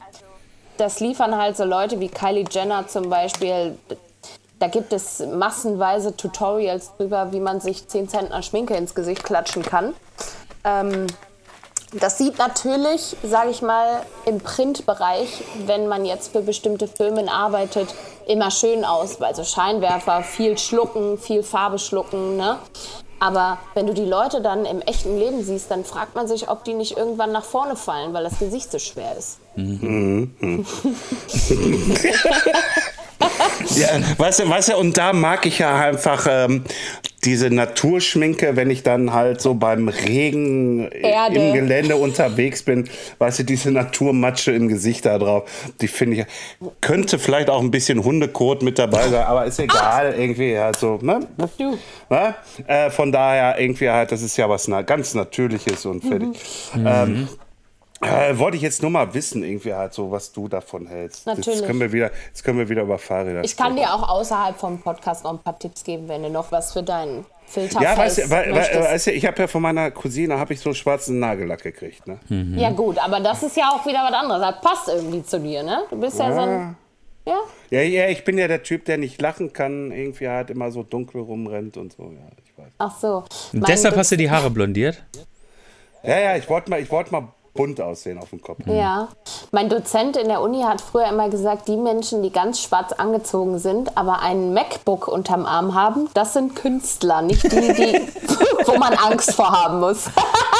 das liefern halt so Leute wie Kylie Jenner zum Beispiel. Da gibt es massenweise Tutorials drüber, wie man sich 10 Zentner Schminke ins Gesicht klatschen kann. Ähm, das sieht natürlich, sage ich mal, im Printbereich, wenn man jetzt für bestimmte Filme arbeitet, immer schön aus. Also Scheinwerfer, viel schlucken, viel Farbe schlucken. Ne? Aber wenn du die Leute dann im echten Leben siehst, dann fragt man sich, ob die nicht irgendwann nach vorne fallen, weil das Gesicht so schwer ist. Mhm. ja, weißt du, weißt du, und da mag ich ja einfach ähm, diese Naturschminke, wenn ich dann halt so beim Regen Erde. im Gelände unterwegs bin, weißt du, diese Naturmatsche im Gesicht da drauf, die finde ich, könnte vielleicht auch ein bisschen Hundekot mit dabei sein, aber ist egal, ah. irgendwie, also, ne? Du. Ne? Äh, von daher, irgendwie halt, das ist ja was ganz Natürliches und fertig. Mhm. Ähm, äh, wollte ich jetzt nur mal wissen, irgendwie halt so, was du davon hältst. Natürlich. Jetzt können wir wieder, jetzt können wir wieder über Fahrräder Ich kann dir auch außerhalb vom Podcast noch ein paar Tipps geben, wenn du noch was für deinen Filter Ja, weißt du, weil, weißt du, ich habe ja von meiner Cousine habe ich so einen schwarzen Nagellack gekriegt. Ne? Mhm. Ja gut, aber das ist ja auch wieder was anderes. Das passt irgendwie zu dir, ne? Du bist ja, ja so ein... Ja? ja? Ja, ich bin ja der Typ, der nicht lachen kann, irgendwie halt immer so dunkel rumrennt und so. Ja, ich weiß. Ach so. Und deshalb hast du die Haare blondiert? Ja, ja, ich wollte mal, wollt mal bunt aussehen auf dem Kopf. Ja, mein Dozent in der Uni hat früher immer gesagt, die Menschen, die ganz schwarz angezogen sind, aber einen MacBook unterm Arm haben, das sind Künstler, nicht die, die wo man Angst vor haben muss.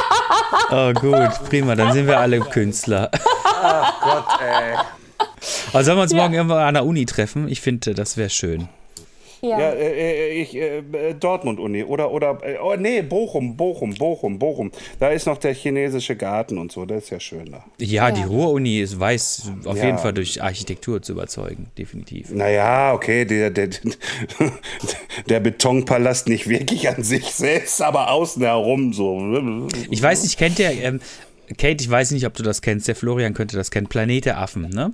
oh gut, prima, dann sind wir alle Künstler. Ach Gott, ey. Also sollen wir uns ja. morgen irgendwann an der Uni treffen? Ich finde, das wäre schön. Ja, ja äh, äh ich, äh, Dortmund-Uni oder, oder äh, oh, nee, Bochum, Bochum, Bochum, Bochum. Da ist noch der chinesische Garten und so, das ist ja schön da. Ja, ja. die Ruhr-Uni ist weiß auf ja. jeden Fall durch Architektur zu überzeugen, definitiv. Naja, okay, der, der, der Betonpalast nicht wirklich an sich selbst, aber außen herum so. Ich weiß nicht, kennt ihr, ähm, Kate, ich weiß nicht, ob du das kennst, der Florian könnte das kennen, Planet der Affen, ne?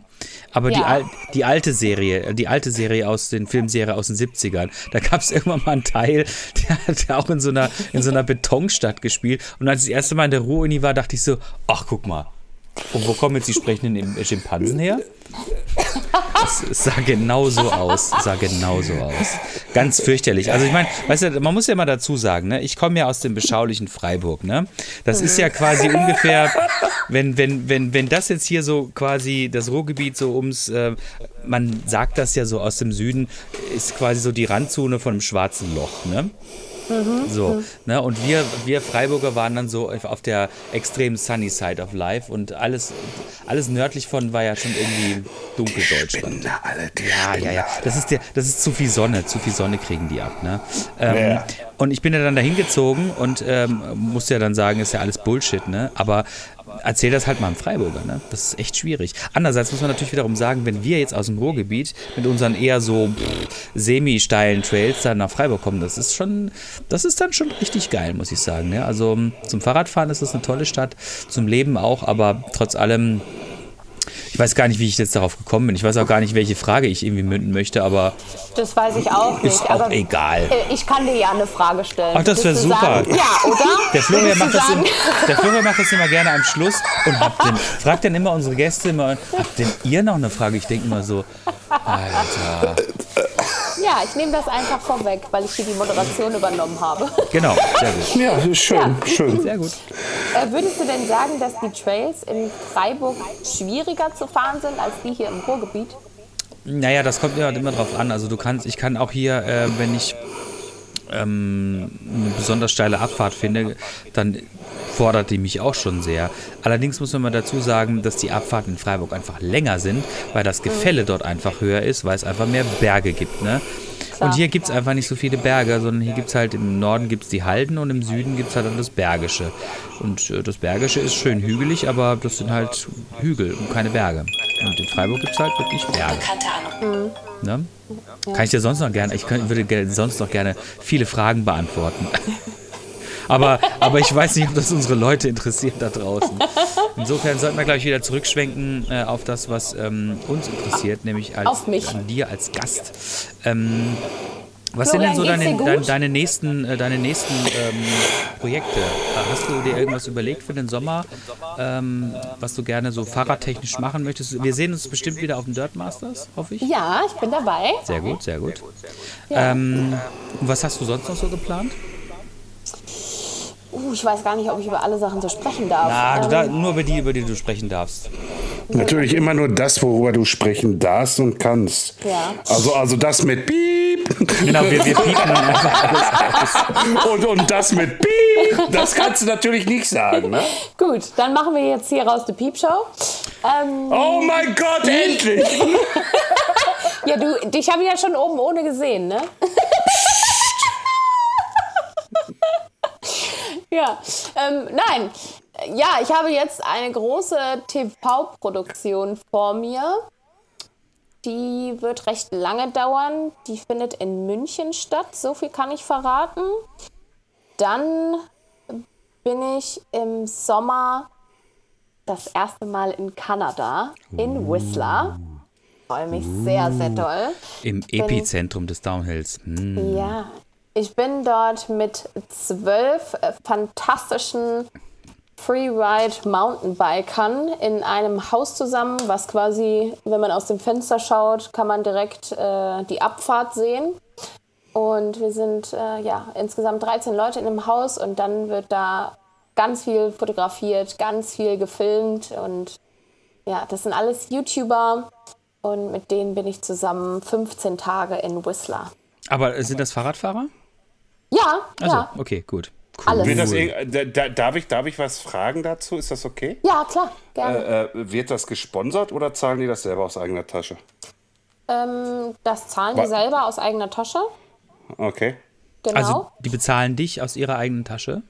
Aber ja. die, Al die alte Serie, die alte Serie aus den Filmserien aus den 70ern, da gab es irgendwann mal einen Teil, der hat auch in so einer, in so einer Betonstadt gespielt. Und als ich das erste Mal in der Ruhr-Uni war, dachte ich so, ach guck mal, und wo kommen jetzt die sprechenden Schimpansen her? Es sah genau so aus. Sah genau so aus. Ganz fürchterlich. Also ich meine, weißt du, man muss ja mal dazu sagen, ne? ich komme ja aus dem beschaulichen Freiburg, ne? Das ist ja quasi ungefähr, wenn, wenn, wenn, wenn das jetzt hier so quasi das Ruhrgebiet so ums, äh, man sagt das ja so aus dem Süden, ist quasi so die Randzone von einem schwarzen Loch, ne? Mhm. So, ne? Und wir, wir Freiburger waren dann so auf der extrem sunny side of life und alles, alles nördlich von war ja schon irgendwie Dunkeldeutschland. Alle, ja, ja, ja. Das ist, der, das ist zu viel Sonne, zu viel Sonne kriegen die ab. Ne? Ähm, ja. Und ich bin ja dann dahin gezogen und ähm, musste ja dann sagen, ist ja alles Bullshit, ne? Aber erzähl das halt mal einem Freiburger, ne? Das ist echt schwierig. Andererseits muss man natürlich wiederum sagen, wenn wir jetzt aus dem Ruhrgebiet mit unseren eher so semi-steilen Trails dann nach Freiburg kommen, das ist schon, das ist dann schon richtig geil, muss ich sagen. Ne? Also zum Fahrradfahren ist das eine tolle Stadt, zum Leben auch, aber trotz allem ich weiß gar nicht, wie ich jetzt darauf gekommen bin. Ich weiß auch gar nicht, welche Frage ich irgendwie münden möchte, aber. Das weiß ich auch nicht. Ist auch aber egal. Äh, ich kann dir ja eine Frage stellen. Ach, das wäre super. Sagen, ja, oder? Der Florian, macht das im, der Florian macht das immer gerne am Schluss und habt den, fragt dann immer unsere Gäste immer, habt denn ihr noch eine Frage? Ich denke immer so, Alter. Ja, ich nehme das einfach vorweg, weil ich hier die Moderation übernommen habe. Genau, sehr gut. Ja, schön, ja. schön. Sehr gut. Äh, würdest du denn sagen, dass die Trails in Freiburg schwieriger zu fahren sind als die hier im Ruhrgebiet? Naja, das kommt ja immer drauf an. Also du kannst, ich kann auch hier, äh, wenn ich ähm, eine besonders steile Abfahrt finde, dann fordert die mich auch schon sehr. Allerdings muss man mal dazu sagen, dass die Abfahrten in Freiburg einfach länger sind, weil das Gefälle dort einfach höher ist, weil es einfach mehr Berge gibt. Ne? Und hier gibt es einfach nicht so viele Berge, sondern hier gibt es halt im Norden gibt's die Halden und im Süden gibt es halt dann das Bergische. Und äh, das Bergische ist schön hügelig, aber das sind halt Hügel und keine Berge. Und in Freiburg gibt es halt wirklich Berge. Mhm. Ne? Kann ich dir sonst noch gerne, ich kann, würde sonst noch gerne viele Fragen beantworten. aber, aber ich weiß nicht, ob das unsere Leute interessiert da draußen. Insofern sollten wir gleich wieder zurückschwenken äh, auf das, was ähm, uns interessiert, nämlich als, auf mich. an dir als Gast. Ähm, Was sind denn so Florian, deine, deine, deine nächsten, äh, deine nächsten ähm, Projekte? Hast du dir irgendwas überlegt für den Sommer, ähm, was du gerne so fahrradtechnisch machen möchtest? Wir sehen uns bestimmt wieder auf dem Dirt Masters, hoffe ich. Ja, ich bin dabei. Sehr gut, sehr gut. Ja. Ähm, und was hast du sonst noch so geplant? Uh, ich weiß gar nicht, ob ich über alle Sachen so sprechen darf. Ah, du Ähm, da, nur über die, über die du sprechen darfst. Natürlich immer nur das, worüber du sprechen darfst und kannst. Ja. Also, also das mit Piep Genau, wir, wir piepen dann einfach alles aus. und, und das mit Piep, das kannst du natürlich nicht sagen. Ne? Gut, dann machen wir jetzt hier raus die Piepshow. Ähm, Oh mein Gott, endlich! ja, du, dich habe ich ja schon oben ohne gesehen, ne? Ja, ähm, nein. Ja, ich habe jetzt eine große TV-Produktion vor mir. Die wird recht lange dauern. Die findet in München statt. So viel kann ich verraten. Dann bin ich im Sommer das erste Mal in Kanada, in Whistler. Freue mich sehr, sehr doll. Im Epizentrum des Downhills. Hm. Ja, ich bin dort mit zwölf äh, fantastischen Freeride Mountainbikern in einem Haus zusammen, was quasi, wenn man aus dem Fenster schaut, kann man direkt äh, die Abfahrt sehen. Und wir sind äh, ja insgesamt 13 Leute in dem Haus und dann wird da ganz viel fotografiert, ganz viel gefilmt und ja, das sind alles YouTuber und mit denen bin ich zusammen 15 Tage in Whistler. Aber sind das Fahrradfahrer? Ja, Also, ja, okay, gut. Cool. Alles. Wird darf, ich, darf ich was fragen dazu? Ist das okay? ja, klar, gerne. Äh, äh, wird das gesponsert oder zahlen die das selber aus eigener Tasche? ähm, das zahlen wa- die selber aus eigener Tasche. Okay. Genau. Also, die bezahlen dich aus ihrer eigenen Tasche?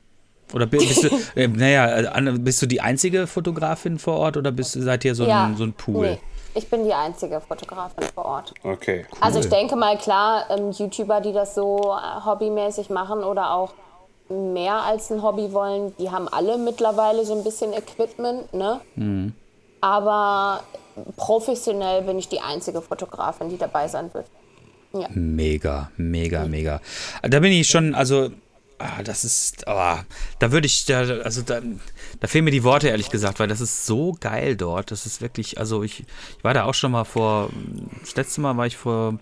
Oder bi- bist du, äh, naja, äh, bist du die einzige Fotografin vor Ort oder bist, seid ihr so ja, ein, so ein Pool? Nee, ich bin die einzige Fotografin vor Ort. Okay. Also ich denke mal, klar, ähm, YouTuber, die das so äh, hobbymäßig machen oder auch mehr als ein Hobby wollen, die haben alle mittlerweile so ein bisschen Equipment, ne? Mhm. Aber professionell bin ich die einzige Fotografin, die dabei sein wird. Mega, mega, mega. Da bin ich schon, also, ah, das ist, oh, da würde ich, da, also da, da fehlen mir die Worte, ehrlich gesagt, weil das ist so geil dort. Das ist wirklich, also ich, ich war da auch schon mal vor, das letzte Mal war ich vor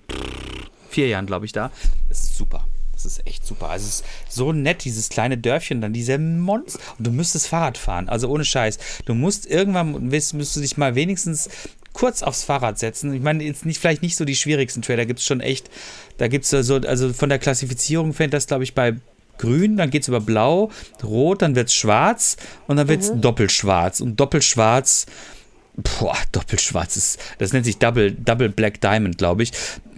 vier Jahren, glaube ich, da. Das ist super. Das ist echt super. Also es ist so nett, dieses kleine Dörfchen, dann diese Monster. Und du müsstest Fahrrad fahren, also ohne Scheiß. Du musst irgendwann, müsst, müsst du dich mal wenigstens kurz aufs Fahrrad setzen. Ich meine, jetzt nicht, vielleicht nicht so die schwierigsten Trailer, gibt es schon echt, da gibt es so, also von der Klassifizierung fängt das, glaube ich, bei grün, dann geht es über blau, rot, dann wird es schwarz und dann wird es doppelschwarz. Und doppelschwarz, boah, doppelschwarz ist, das nennt sich Double, Double Black Diamond, glaube ich.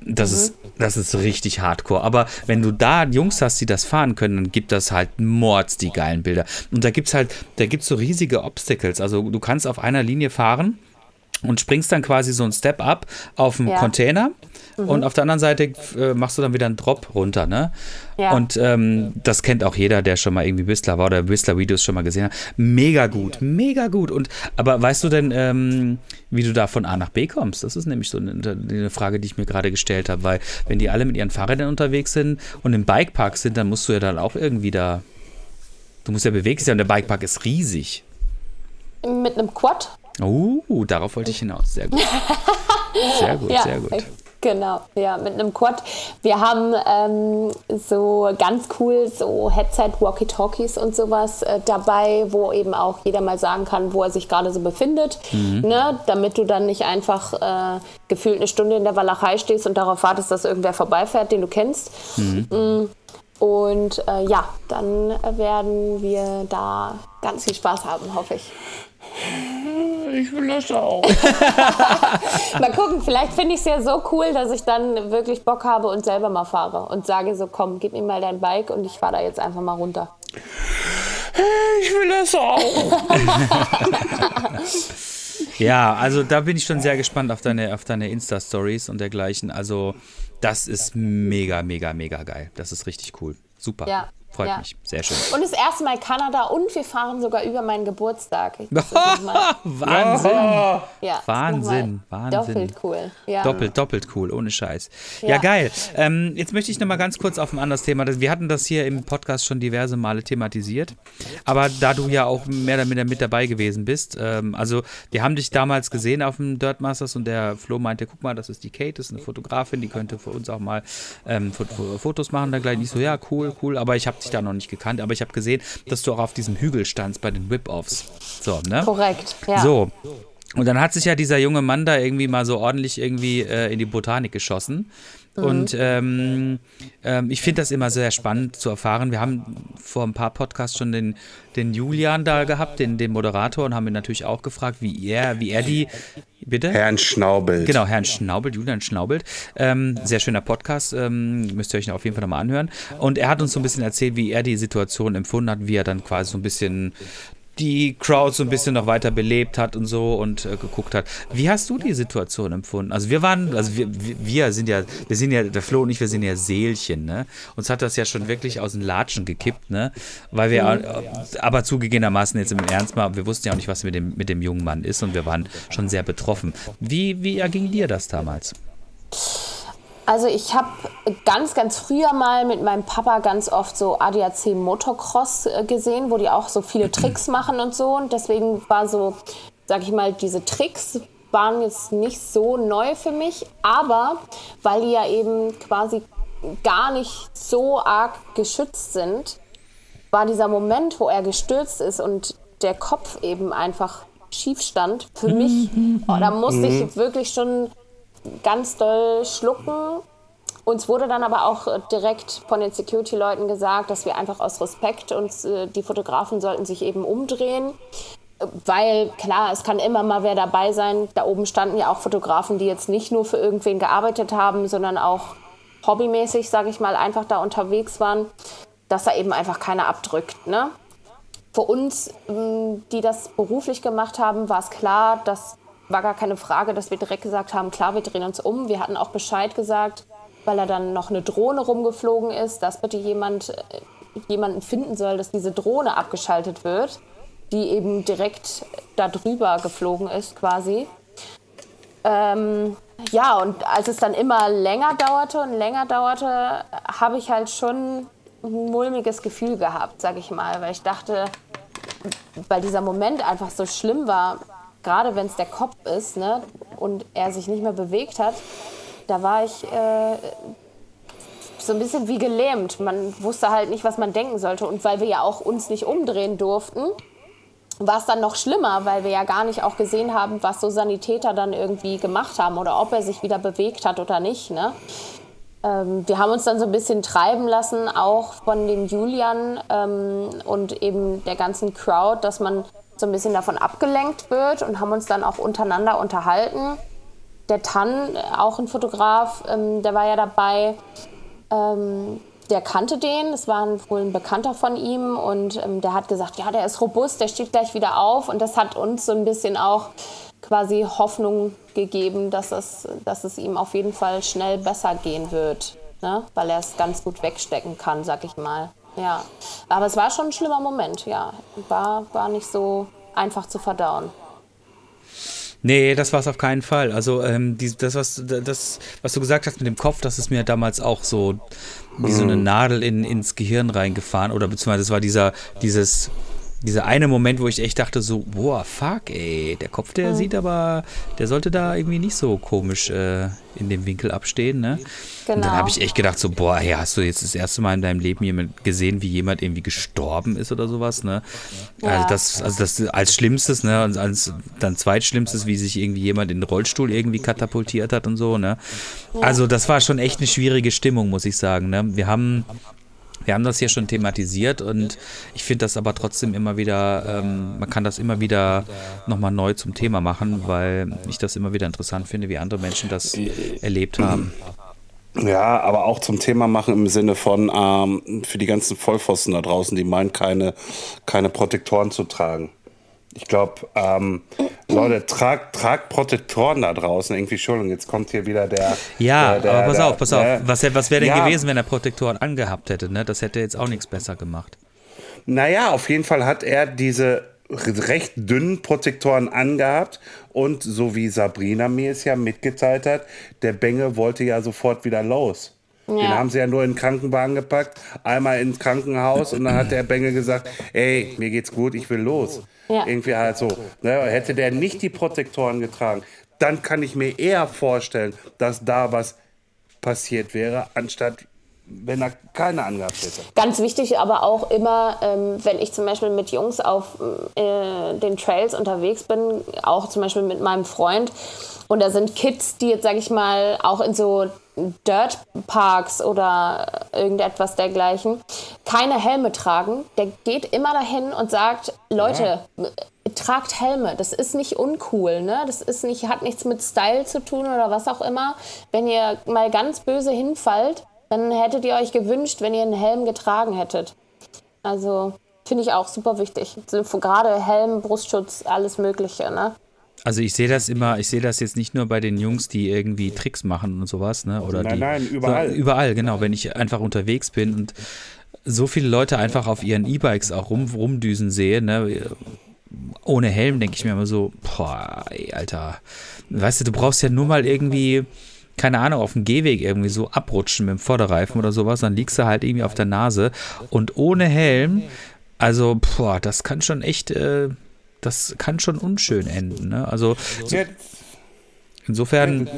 Das, ist, das ist richtig hardcore. Aber wenn du da Jungs hast, die das fahren können, dann gibt das halt Mords die geilen Bilder. Und da gibt es halt, da gibt es so riesige Obstacles. Also du kannst auf einer Linie fahren und springst dann quasi so ein Step up auf dem Ja. Container und auf der anderen Seite äh, machst du dann wieder einen Drop runter, ne? Ja. Und ähm, das kennt auch jeder, der schon mal irgendwie Whistler war oder Whistler-Videos schon mal gesehen hat. Mega gut, mega gut. Und aber weißt du denn, ähm, wie du da von A nach B kommst? Das ist nämlich so eine, eine Frage, die ich mir gerade gestellt habe, weil wenn die alle mit ihren Fahrrädern unterwegs sind und im Bikepark sind, dann musst du ja dann auch irgendwie da. Du musst ja bewegt sein und der Bikepark ist riesig. Mit einem Quad. Uh, darauf wollte ich hinaus. Sehr gut. Sehr gut, Ja, sehr gut. Genau, ja, mit einem Quad. Wir haben ähm, so ganz cool so Headset, Walkie-Talkies und sowas äh, dabei, wo eben auch jeder mal sagen kann, wo er sich gerade so befindet, ne? damit du dann nicht einfach äh, gefühlt eine Stunde in der Walachei stehst und darauf wartest, dass irgendwer vorbeifährt, den du kennst. Mm. Und äh, ja, dann werden wir da ganz viel Spaß haben, hoffe ich. Ich will das auch. Mal gucken, vielleicht finde ich es ja so cool, dass ich dann wirklich Bock habe und selber mal fahre und sage so, komm, gib mir mal dein Bike und ich fahre da jetzt einfach mal runter. Ich will das auch. Ja, also da bin ich schon sehr gespannt auf deine, auf deine Insta-Stories und dergleichen. Also, das ist mega, mega, mega geil. Das ist richtig cool. Super. Ja, Freut Ja. mich. Sehr schön. Und das erste Mal Kanada und wir fahren sogar über meinen Geburtstag. Nochmal- Wahnsinn. ja, Wahnsinn, nochmal Wahnsinn. Doppelt cool. Ja. Doppelt, doppelt cool, ohne Scheiß. Ja, geil. Ähm, jetzt möchte ich noch mal ganz kurz auf ein anderes Thema. Wir hatten das hier im Podcast schon diverse Male thematisiert. Aber da du ja auch mehr oder minder mit dabei gewesen bist, ähm, also wir haben dich damals gesehen auf dem Dirt Masters und der Flo meinte, guck mal, das ist die Kate, das ist eine Fotografin, die könnte für uns auch mal ähm, Fot- Fotos machen. Da gleich nicht so, ja, cool, cool. Aber ich habe dich da noch nicht gekannt. Aber ich habe gesehen, dass du auch auf diesem Hügel standst bei den Whip-Offs. So, ne? Korrekt. Ja. So. Und dann hat sich ja dieser junge Mann da irgendwie mal so ordentlich irgendwie äh, in die Botanik geschossen. Und ähm, ähm, ich finde das immer sehr spannend zu erfahren. Wir haben vor ein paar Podcasts schon den, den Julian da gehabt, den, den Moderator, und haben ihn natürlich auch gefragt, wie er, wie er die. Bitte? Herrn Schnaubelt. Genau, Herrn Schnaubelt, Julian Schnaubelt. Ähm, sehr schöner Podcast, ähm, müsst ihr euch auf jeden Fall nochmal anhören. Und er hat uns so ein bisschen erzählt, wie er die Situation empfunden hat, wie er dann quasi so ein bisschen die Crowd so ein bisschen noch weiter belebt hat und so und äh, geguckt hat. Wie hast du die Situation empfunden? Also wir waren, also wir, wir- sind ja, wir sind ja, der Flo und ich, wir sind ja Seelchen, ne? Uns hat das ja schon wirklich aus den Latschen gekippt, ne? Weil wir, äh, aber zugegebenermaßen jetzt im Ernst mal, wir wussten ja auch nicht, was mit dem, mit dem jungen Mann ist und wir waren schon sehr betroffen. Wie, wie erging dir das damals? Also ich habe ganz, ganz früher mal mit meinem Papa ganz oft so ADAC Motocross äh, gesehen, wo die auch so viele Tricks machen und so. Und deswegen war so, sag ich mal, diese Tricks waren jetzt nicht so neu für mich. Aber weil die ja eben quasi gar nicht so arg geschützt sind, war dieser Moment, wo er gestürzt ist und der Kopf eben einfach schief stand, für mich, oh, da musste ich wirklich schon ganz doll schlucken. Uns wurde dann aber auch direkt von den Security-Leuten gesagt, dass wir einfach aus Respekt uns, äh, die Fotografen sollten sich eben umdrehen. Weil klar, es kann immer mal wer dabei sein. Da oben standen ja auch Fotografen, die jetzt nicht nur für irgendwen gearbeitet haben, sondern auch hobbymäßig, sage ich mal, einfach da unterwegs waren, dass da eben einfach keiner abdrückt. Ne? Für uns, die das beruflich gemacht haben, war es klar, das war gar keine Frage, dass wir direkt gesagt haben, klar, wir drehen uns um. Wir hatten auch Bescheid gesagt, weil da dann noch eine Drohne rumgeflogen ist, dass bitte jemand äh, jemanden finden soll, dass diese Drohne abgeschaltet wird, die eben direkt da drüber geflogen ist quasi. Ähm, ja, und als es dann immer länger dauerte und länger dauerte, habe ich halt schon ein mulmiges Gefühl gehabt, sag ich mal, weil ich dachte, weil dieser Moment einfach so schlimm war, gerade wenn es der Kopf ist ne, und er sich nicht mehr bewegt hat, da war ich äh, so ein bisschen wie gelähmt. Man wusste halt nicht, was man denken sollte. Und weil wir ja auch uns nicht umdrehen durften, war es dann noch schlimmer, weil wir ja gar nicht auch gesehen haben, was so Sanitäter dann irgendwie gemacht haben oder ob er sich wieder bewegt hat oder nicht. Ne? Ähm, wir haben uns dann so ein bisschen treiben lassen, auch von dem Julian ähm, und eben der ganzen Crowd, dass man so ein bisschen davon abgelenkt wird und haben uns dann auch untereinander unterhalten. Der Tan, auch ein Fotograf, ähm, der war ja dabei, ähm, der kannte den, das war ein, wohl ein Bekannter von ihm und ähm, der hat gesagt, ja, der ist robust, der steht gleich wieder auf und das hat uns so ein bisschen auch quasi Hoffnung gegeben, dass es, dass es ihm auf jeden Fall schnell besser gehen wird, ne? weil er es ganz gut wegstecken kann, sag ich mal. Ja, aber es war schon ein schlimmer Moment, ja, war, war nicht so einfach zu verdauen. Nee, das war es auf keinen Fall. Also ähm, die, das, was, das, was du gesagt hast mit dem Kopf, das ist mir damals auch so wie so eine Nadel in, ins Gehirn reingefahren. Oder beziehungsweise es war dieser, dieses, dieser eine Moment, wo ich echt dachte so, boah, fuck, ey, der Kopf, der sieht aber, der sollte da irgendwie nicht so komisch äh, in dem Winkel abstehen, ne? Und dann Genau. habe ich echt gedacht so, boah, hey, hast du jetzt das erste Mal in deinem Leben jemand gesehen, wie jemand irgendwie gestorben ist oder sowas, ne? Also Ja. das, also das als Schlimmstes, ne? Und als dann Zweitschlimmstes, wie sich irgendwie jemand in den Rollstuhl irgendwie katapultiert hat und so, ne? Also das war schon echt eine schwierige Stimmung, muss ich sagen, ne? Wir haben wir haben das hier schon thematisiert und ich finde das aber trotzdem immer wieder, ähm, man kann das immer wieder nochmal neu zum Thema machen, weil ich das immer wieder interessant finde, wie andere Menschen das erlebt haben. Ja, aber auch zum Thema machen im Sinne von ähm, für die ganzen Vollpfosten da draußen, die meinen, keine, keine Protektoren zu tragen. Ich glaube, ähm, Leute, tragt, tragt Protektoren da draußen. Irgendwie, Entschuldigung, jetzt kommt hier wieder der. Ja, der, der, aber pass der, auf, pass auf. ne? Was, was wäre denn Ja. gewesen, wenn er Protektoren angehabt hätte? Ne? Das hätte jetzt auch nichts besser gemacht. Naja, auf jeden Fall hat er diese recht dünnen Protektoren angehabt und so wie Sabrina mir es ja mitgeteilt hat, der Bengel wollte ja sofort wieder los. Den Ja. haben sie ja nur in den Krankenwagen gepackt, einmal ins Krankenhaus und dann hat der Bengel gesagt, ey, mir geht's gut, ich will los. Ja. Irgendwie halt so. Ne? Hätte der nicht die Protektoren getragen, dann kann ich mir eher vorstellen, dass da was passiert wäre, anstatt wenn er keine angehabt hätte. Ganz wichtig aber auch immer, ähm, wenn ich zum Beispiel mit Jungs auf äh, den Trails unterwegs bin, auch zum Beispiel mit meinem Freund, und da sind Kids, die jetzt, sag ich mal, auch in so Dirtparks oder irgendetwas dergleichen keine Helme tragen, der geht immer dahin und sagt, Leute, tragt Helme, das ist nicht uncool, ne? Das ist nicht, hat nichts mit Style zu tun oder was auch immer. Wenn ihr mal ganz böse hinfallt, dann hättet ihr euch gewünscht, wenn ihr einen Helm getragen hättet. Also finde ich auch super wichtig. Gerade Helm, Brustschutz, alles Mögliche, ne? Also ich sehe das immer, ich sehe das jetzt nicht nur bei den Jungs, die irgendwie Tricks machen und sowas, ne? Oder Nein, die, nein, überall. Überall, genau. Wenn ich einfach unterwegs bin und so viele Leute einfach auf ihren E-Bikes auch rum, rumdüsen sehe, ne? Ohne Helm denke ich mir immer so, boah, ey, Alter. Weißt du, du brauchst ja nur mal irgendwie, keine Ahnung, auf dem Gehweg irgendwie so abrutschen mit dem Vorderreifen oder sowas, dann liegst du halt irgendwie auf der Nase. Und ohne Helm, also, boah, das kann schon echt, äh, das kann schon unschön enden, ne? Also, so, insofern.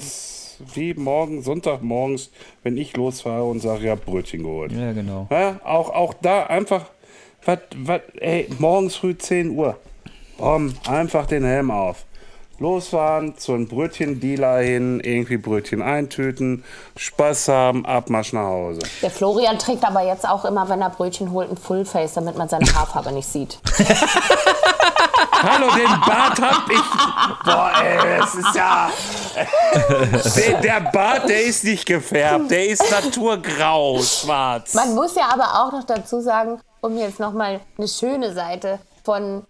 wie morgen, Sonntagmorgens, wenn ich losfahre und sage, ja, Brötchen geholt. Ja, genau. Ja, auch, auch da einfach, was, was, ey, morgens früh 10 Uhr. Bom, einfach den Helm auf. Losfahren, zu einem Brötchendealer hin, irgendwie Brötchen eintüten, Spaß haben, Abmarsch nach Hause. Der Florian trägt aber jetzt auch immer, wenn er Brötchen holt, ein Fullface, damit man seine Haarfarbe nicht sieht. Hallo, den Bart hab ich. Boah, ey, das ist ja. der, der Bart, der ist nicht gefärbt, der ist naturgrau, schwarz. Man muss ja aber auch noch dazu sagen, um jetzt nochmal eine schöne Seite von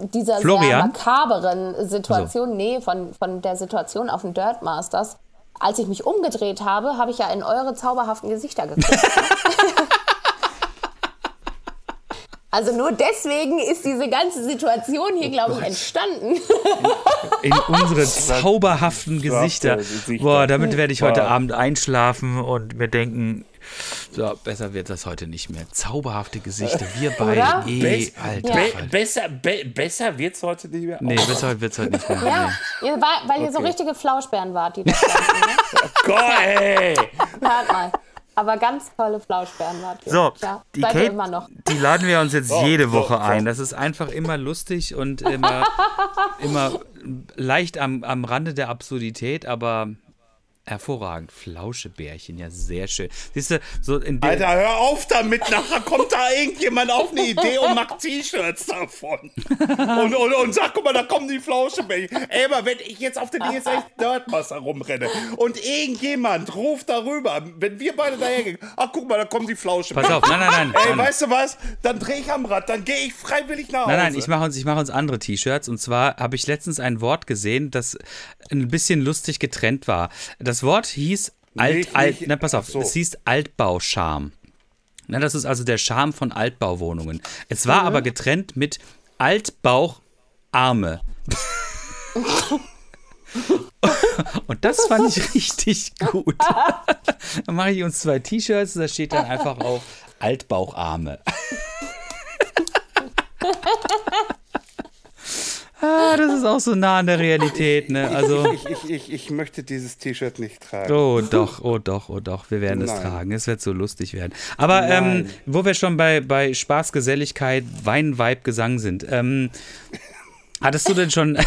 dieser sehr Florian? makaberen Situation, nee, von, von der Situation auf dem Dirt Masters. Als ich mich umgedreht habe, habe ich ja in eure zauberhaften Gesichter geguckt. Also nur deswegen ist diese ganze Situation hier, glaube ich, entstanden. In unsere zauberhaften Gesichter. Boah, damit werde ich heute. Abend einschlafen und mir denken, so, besser wird das heute nicht mehr. Zauberhafte Gesichter, wir beide. Eh, Be- alter be besser, be besser wird's heute nicht mehr. Nee, besser wird es heute nicht mehr. Ja, Nee. ihr war, weil ihr so Okay. richtige Flauschbären wart, die da standen. Ne? Gott, ey. Hört mal. Aber ganz tolle Flauschbären wart ihr. So, ja, die Kate, immer noch. die laden wir uns jetzt So, jede Woche so. ein. Das ist einfach immer lustig und immer, immer leicht am, am Rande der Absurdität, aber hervorragend. Flauschebärchen, ja, sehr schön. Siehst du, so in der, Alter, hör auf damit. Nachher kommt da irgendjemand auf eine Idee und macht T-Shirts davon. Und, und, und sagt, guck mal, da kommen die Flauschebällchen. Ey, aber wenn ich jetzt auf den ESX Dirtmaster rumrenne und irgendjemand ruft darüber, wenn wir beide dahergehen, ach, guck mal, da kommen die Flauschebällchen. Pass auf, nein, nein, nein. Ey, nein. weißt du was? Dann drehe ich am Rad, dann gehe ich freiwillig nach Hause. Nein, nein, ich mache uns, ich mache uns andere T-Shirts. Und zwar habe ich letztens ein Wort gesehen, das ein bisschen lustig getrennt war. Das Wort hieß Alt, Nicht- Alt, nicht- na, pass auf, so. es hieß Altbauscham. Na, das ist also der Charme von Altbauwohnungen. Es war aber getrennt mit Altbaucharme. Und das fand ich richtig gut. Dann mache ich uns zwei T-Shirts, da steht dann einfach auf Altbaucharme. Ah, das ist auch so nah an der Realität, ne? Also, Ich, ich, ich, ich möchte dieses T-Shirt nicht tragen. oh doch, oh doch, oh doch, wir werden es Nein. tragen. Es wird so lustig werden. Aber ähm, wo wir schon bei, bei Spaß, Geselligkeit, Wein, Vibe, Gesang sind, ähm, hattest du denn schon,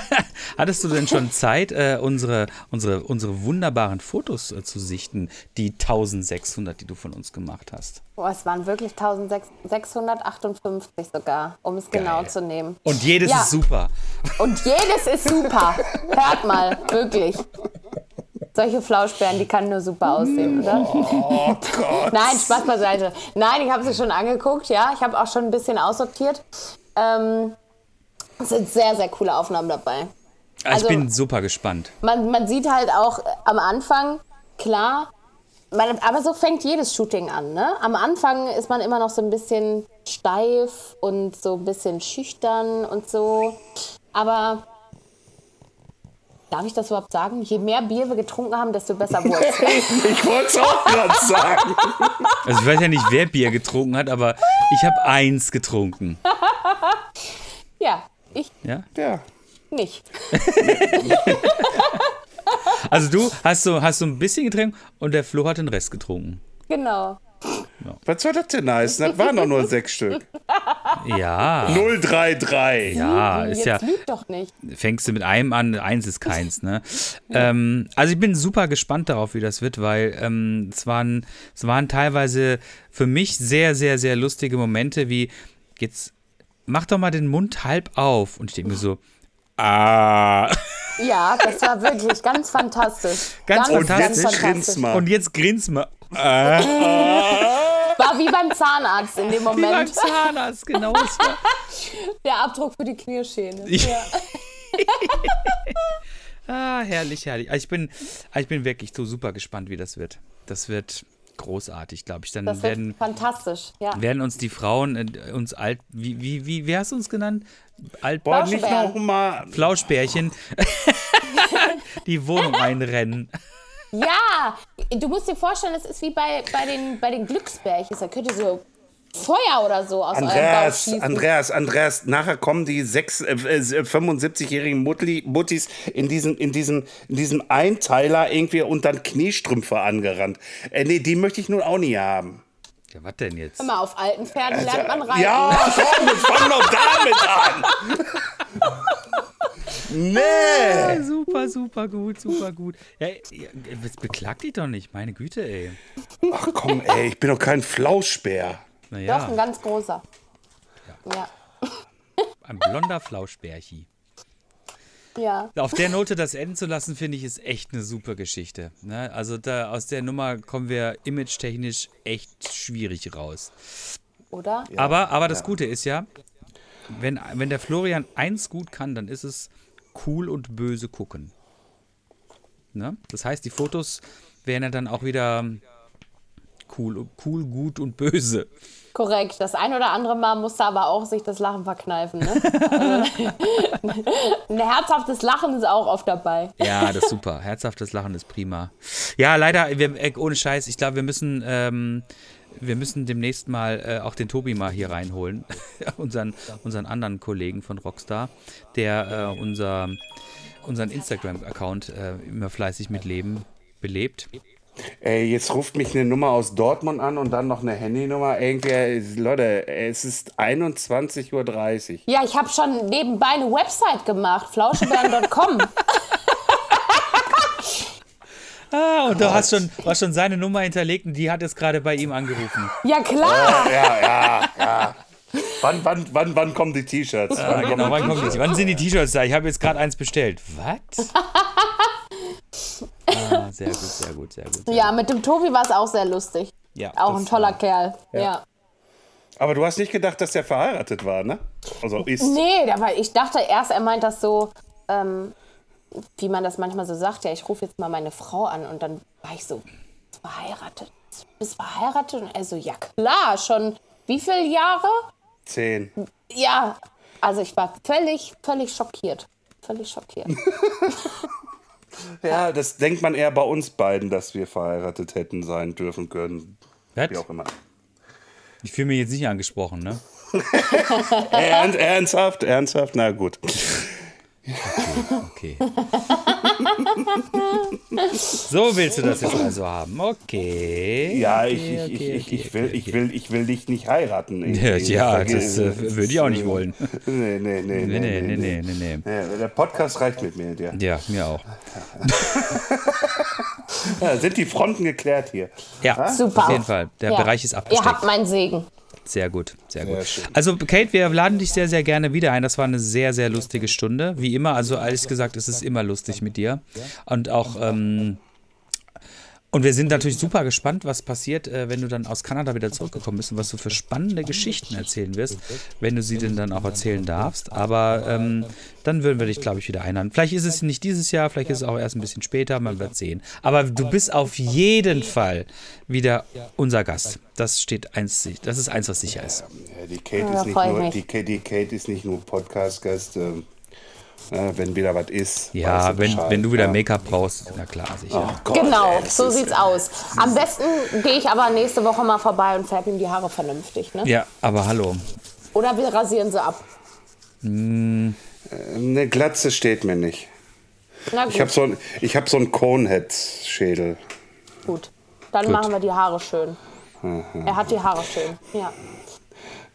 hattest du denn schon Zeit, äh, unsere, unsere, unsere wunderbaren Fotos äh, zu sichten, die 1600, die du von uns gemacht hast? Boah, es waren wirklich 1658 sogar, um es genau zu nehmen. Und jedes Ja. ist super. Und jedes ist super. Hört mal, wirklich. Solche Flauschbären, die kann nur super aussehen, oder? Oh Gott. Nein, Spaß beiseite. Nein, ich habe sie schon angeguckt, ja. Ich habe auch schon ein bisschen aussortiert. Ähm, Es sind sehr, sehr coole Aufnahmen dabei. Also- ich bin super gespannt. Man, man sieht halt auch äh, am Anfang, klar, man, aber so fängt jedes Shooting an. Ne? Am Anfang ist man immer noch so ein bisschen steif und so ein bisschen schüchtern und so. Aber darf ich das überhaupt sagen? Je mehr Bier wir getrunken haben, desto besser wurde es. Ich wollte es auch gerade sagen. Also ich weiß ja nicht, wer Bier getrunken hat, aber ich habe eins getrunken. ja, ich Ja? Ja. Nicht. Also du hast so, hast so ein bisschen getrunken und der Flo hat den Rest getrunken. Genau. Was soll das denn heißen? Das waren doch nur sechs Stück. Ja, 033. ja, Jetzt ist ja, lügt doch nicht. fängst du mit einem an, eins ist keins, ne? ähm, also ich bin super gespannt darauf, wie das wird, weil ähm, es, waren, es waren teilweise für mich sehr, sehr, sehr lustige Momente, wie jetzt mach doch mal den Mund halb auf. Und ich denke mir so, ah. Ja, das war wirklich ganz fantastisch. Ganz Und fantastisch. grinst mal. Und jetzt grins mal. War wie beim Zahnarzt in dem Wie beim Moment. Zahnarzt, genau. Der Abdruck für die Knirschähne. Ich- Ja. Ah, herrlich, herrlich. Also ich bin, ich bin wirklich so super gespannt, wie das wird. Das wird großartig, glaube ich. Dann Das werden, fantastisch. Ja. werden uns die Frauen, äh, uns alt, wie, wie, wie, wie hast du uns genannt? Alt, Boah, nicht noch mal. Flauschbärchen, die Wohnung einrennen. ja, du musst dir vorstellen, es ist wie bei, bei, den, bei den Glücksbärchen. Da könnt ihr so Feuer oder so aus eurem Bauch Andreas, schießen. Andreas, Andreas, nachher kommen die sechs, äh, äh, 75-jährigen Mutti, Muttis in diesem, in, diesem, in diesem Einteiler irgendwie und dann Kniestrümpfe angerannt. Äh, nee, die möchte ich nun auch nie haben. Ja, was denn jetzt? Mal, auf alten Pferden lernt man reiten. Ja, komm, jetzt fang doch damit an. nee. Super, super gut, super gut. Ja, beklagt dich doch nicht, meine Güte, ey. Ach komm, ey, ich bin doch kein Flauschbär. Doch, ein Naja, ganz großer. Ja. ein blonder Flauschbärchi. Ja. Auf der Note das enden zu lassen, finde ich, ist echt eine super Geschichte. Ne? Also da, aus der Nummer kommen wir image-technisch echt schwierig raus. Oder? aber, aber das Gute ist ja, wenn, wenn der Florian eins gut kann, dann ist es cool und böse gucken. Ne? Das heißt, die Fotos wären ja dann auch wieder cool, cool, gut und böse. Korrekt. Das ein oder andere Mal musste aber auch sich das Lachen verkneifen. Ne? Also, ein herzhaftes Lachen ist auch oft dabei. Ja, das ist super. Herzhaftes Lachen ist prima. Ja, leider, wir, äh, ohne Scheiß, ich glaube, wir müssen, ähm, wir müssen demnächst mal äh, auch den Tobi mal hier reinholen. unseren, unseren anderen Kollegen von Rockstar, der äh, unser, unseren Instagram-Account äh, immer fleißig mit Leben belebt. Ey, jetzt ruft mich eine Nummer aus Dortmund an und dann noch eine Handynummer. Irgendwie, Leute, es ist 21.30 Uhr. Ja, ich habe schon nebenbei eine Website gemacht, flauschebären.com. Ah, und du hast schon, hast schon seine Nummer hinterlegt und die hat jetzt gerade bei ihm angerufen. Ja, klar. Ja, ja, ja. Wann, wann, wann, wann kommen die T-Shirts? Ah, Wann genau, kommen wann, die kommen die, wann sind die T-Shirts da? Ich habe jetzt gerade eins bestellt. Was? Sehr gut, sehr gut, sehr gut. Ja, mit dem Tobi war es auch sehr lustig. Ja, Auch ein toller war- Kerl. Ja. Aber du hast nicht gedacht, dass der verheiratet war, ne? Also ist. Nee, war, ich dachte erst, er meint das so, ähm, wie man das manchmal so sagt, ja, ich rufe jetzt mal meine Frau an und dann war ich so, verheiratet. Du bist verheiratet? Und er so, ja klar, schon wie viele Jahre? Zehn. Ja, also ich war völlig, völlig schockiert. Völlig schockiert. Ja, das denkt man eher bei uns beiden, dass wir verheiratet hätten sein dürfen können. Wie auch immer. Ich fühle mich jetzt nicht angesprochen, ne? Ernst, ernsthaft, ernsthaft, na gut. Okay. so willst du das jetzt also haben. Okay. Ja, ich, okay, ich, okay, ich, okay, ich, will, okay, ich, will, ich will dich nicht heiraten. Ich- Ja, ich- ja, ich- das, äh, würde ich auch nicht wollen. Nee, nee, nee. Nee, nee, nee, nee, nee, nee. Ja, der Podcast reicht mit mir, dir. Ja, mir auch. Ja, sind die Fronten geklärt hier? Ja, Super. auf jeden Fall. Der Ja. Bereich ist Ihr abgesteckt. habt meinen Segen. Sehr gut, sehr gut. Sehr schön. Also, Kate, wir laden dich sehr, sehr gerne wieder ein. Das war eine sehr, sehr lustige Stunde. Wie immer, also ehrlich gesagt, es ist immer lustig mit dir. Und auch, ähm, Und wir sind natürlich super gespannt, was passiert, äh, wenn du dann aus Kanada wieder zurückgekommen bist und was du für spannende Geschichten erzählen wirst, wenn du sie denn dann auch erzählen darfst. Aber ähm, dann würden wir dich, glaube ich, wieder einladen. Vielleicht ist es nicht dieses Jahr, vielleicht ist es auch erst ein bisschen später, man wird sehen. Aber du bist auf jeden Fall wieder unser Gast. Das steht eins, das ist eins, was sicher ist. Ja, die, Kate Ja, ist nur, die, die Kate ist nicht nur Podcast-Gast. ähm, äh, wenn wieder was ist. Ja, wenn, Bescheid, wenn du wieder ja. Make-up brauchst, na klar, sicher. Oh Gott, Genau, ey, so sieht's aus. Am besten gehe ich aber nächste Woche mal vorbei und färbe ihm die Haare vernünftig. Ne? Ja, aber hallo. Oder wir rasieren sie ab. Eine Glatze steht mir nicht. Na gut, Ich habe so ein, ich hab so einen Conehead-Schädel. gut. Dann machen wir die Haare schön. Er hat die Haare schön, ja.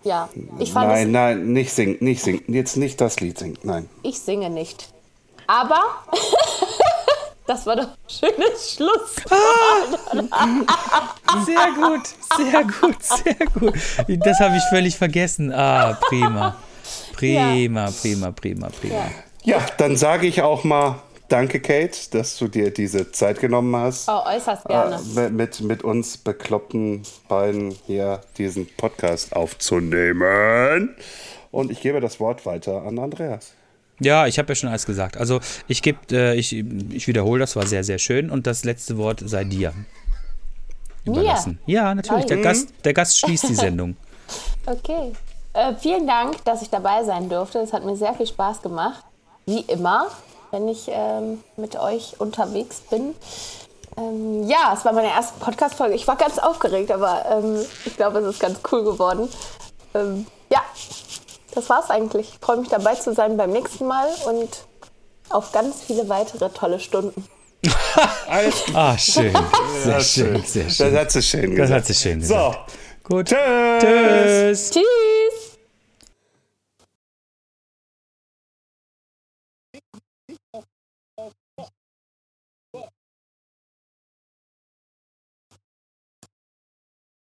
Ja, ich fand Nein, es, nein, nicht singen, nicht singen. Jetzt nicht das Lied singen, nein. ich singe nicht. Aber das war doch ein schönes Schluss. Sehr gut, sehr gut, sehr gut. Das habe ich völlig vergessen. Ah, prima. Prima, prima, prima, prima. Ja. Ja, dann sage ich auch mal danke, Kate, dass du dir diese Zeit genommen hast, Oh, äußerst gerne. äh, mit, mit uns bekloppten beiden hier diesen Podcast aufzunehmen. Und ich gebe das Wort weiter an Andreas. Ja, ich habe ja schon alles gesagt. Also ich gebe, äh, ich, ich wiederhole, das war sehr, sehr schön. Und das letzte Wort sei dir überlassen. Ja, natürlich. Der Gast, der Gast schließt die Sendung. Okay. Äh, vielen Dank, dass ich dabei sein durfte. Es hat mir sehr viel Spaß gemacht. Wie immer, wenn ich ähm, mit euch unterwegs bin. Ähm, ja, es war meine erste Podcast-Folge. Ich war ganz aufgeregt, aber ähm, ich glaube, es ist ganz cool geworden. Ähm, ja, das war's eigentlich. Ich freue mich dabei zu sein beim nächsten Mal und auf ganz viele weitere tolle Stunden. Ah, schön. Sehr schön, sehr Das schön. hat sie schön Das gesagt. hat sie schön So, gesagt. Gut. tschüss. Tschüss. Tschüss!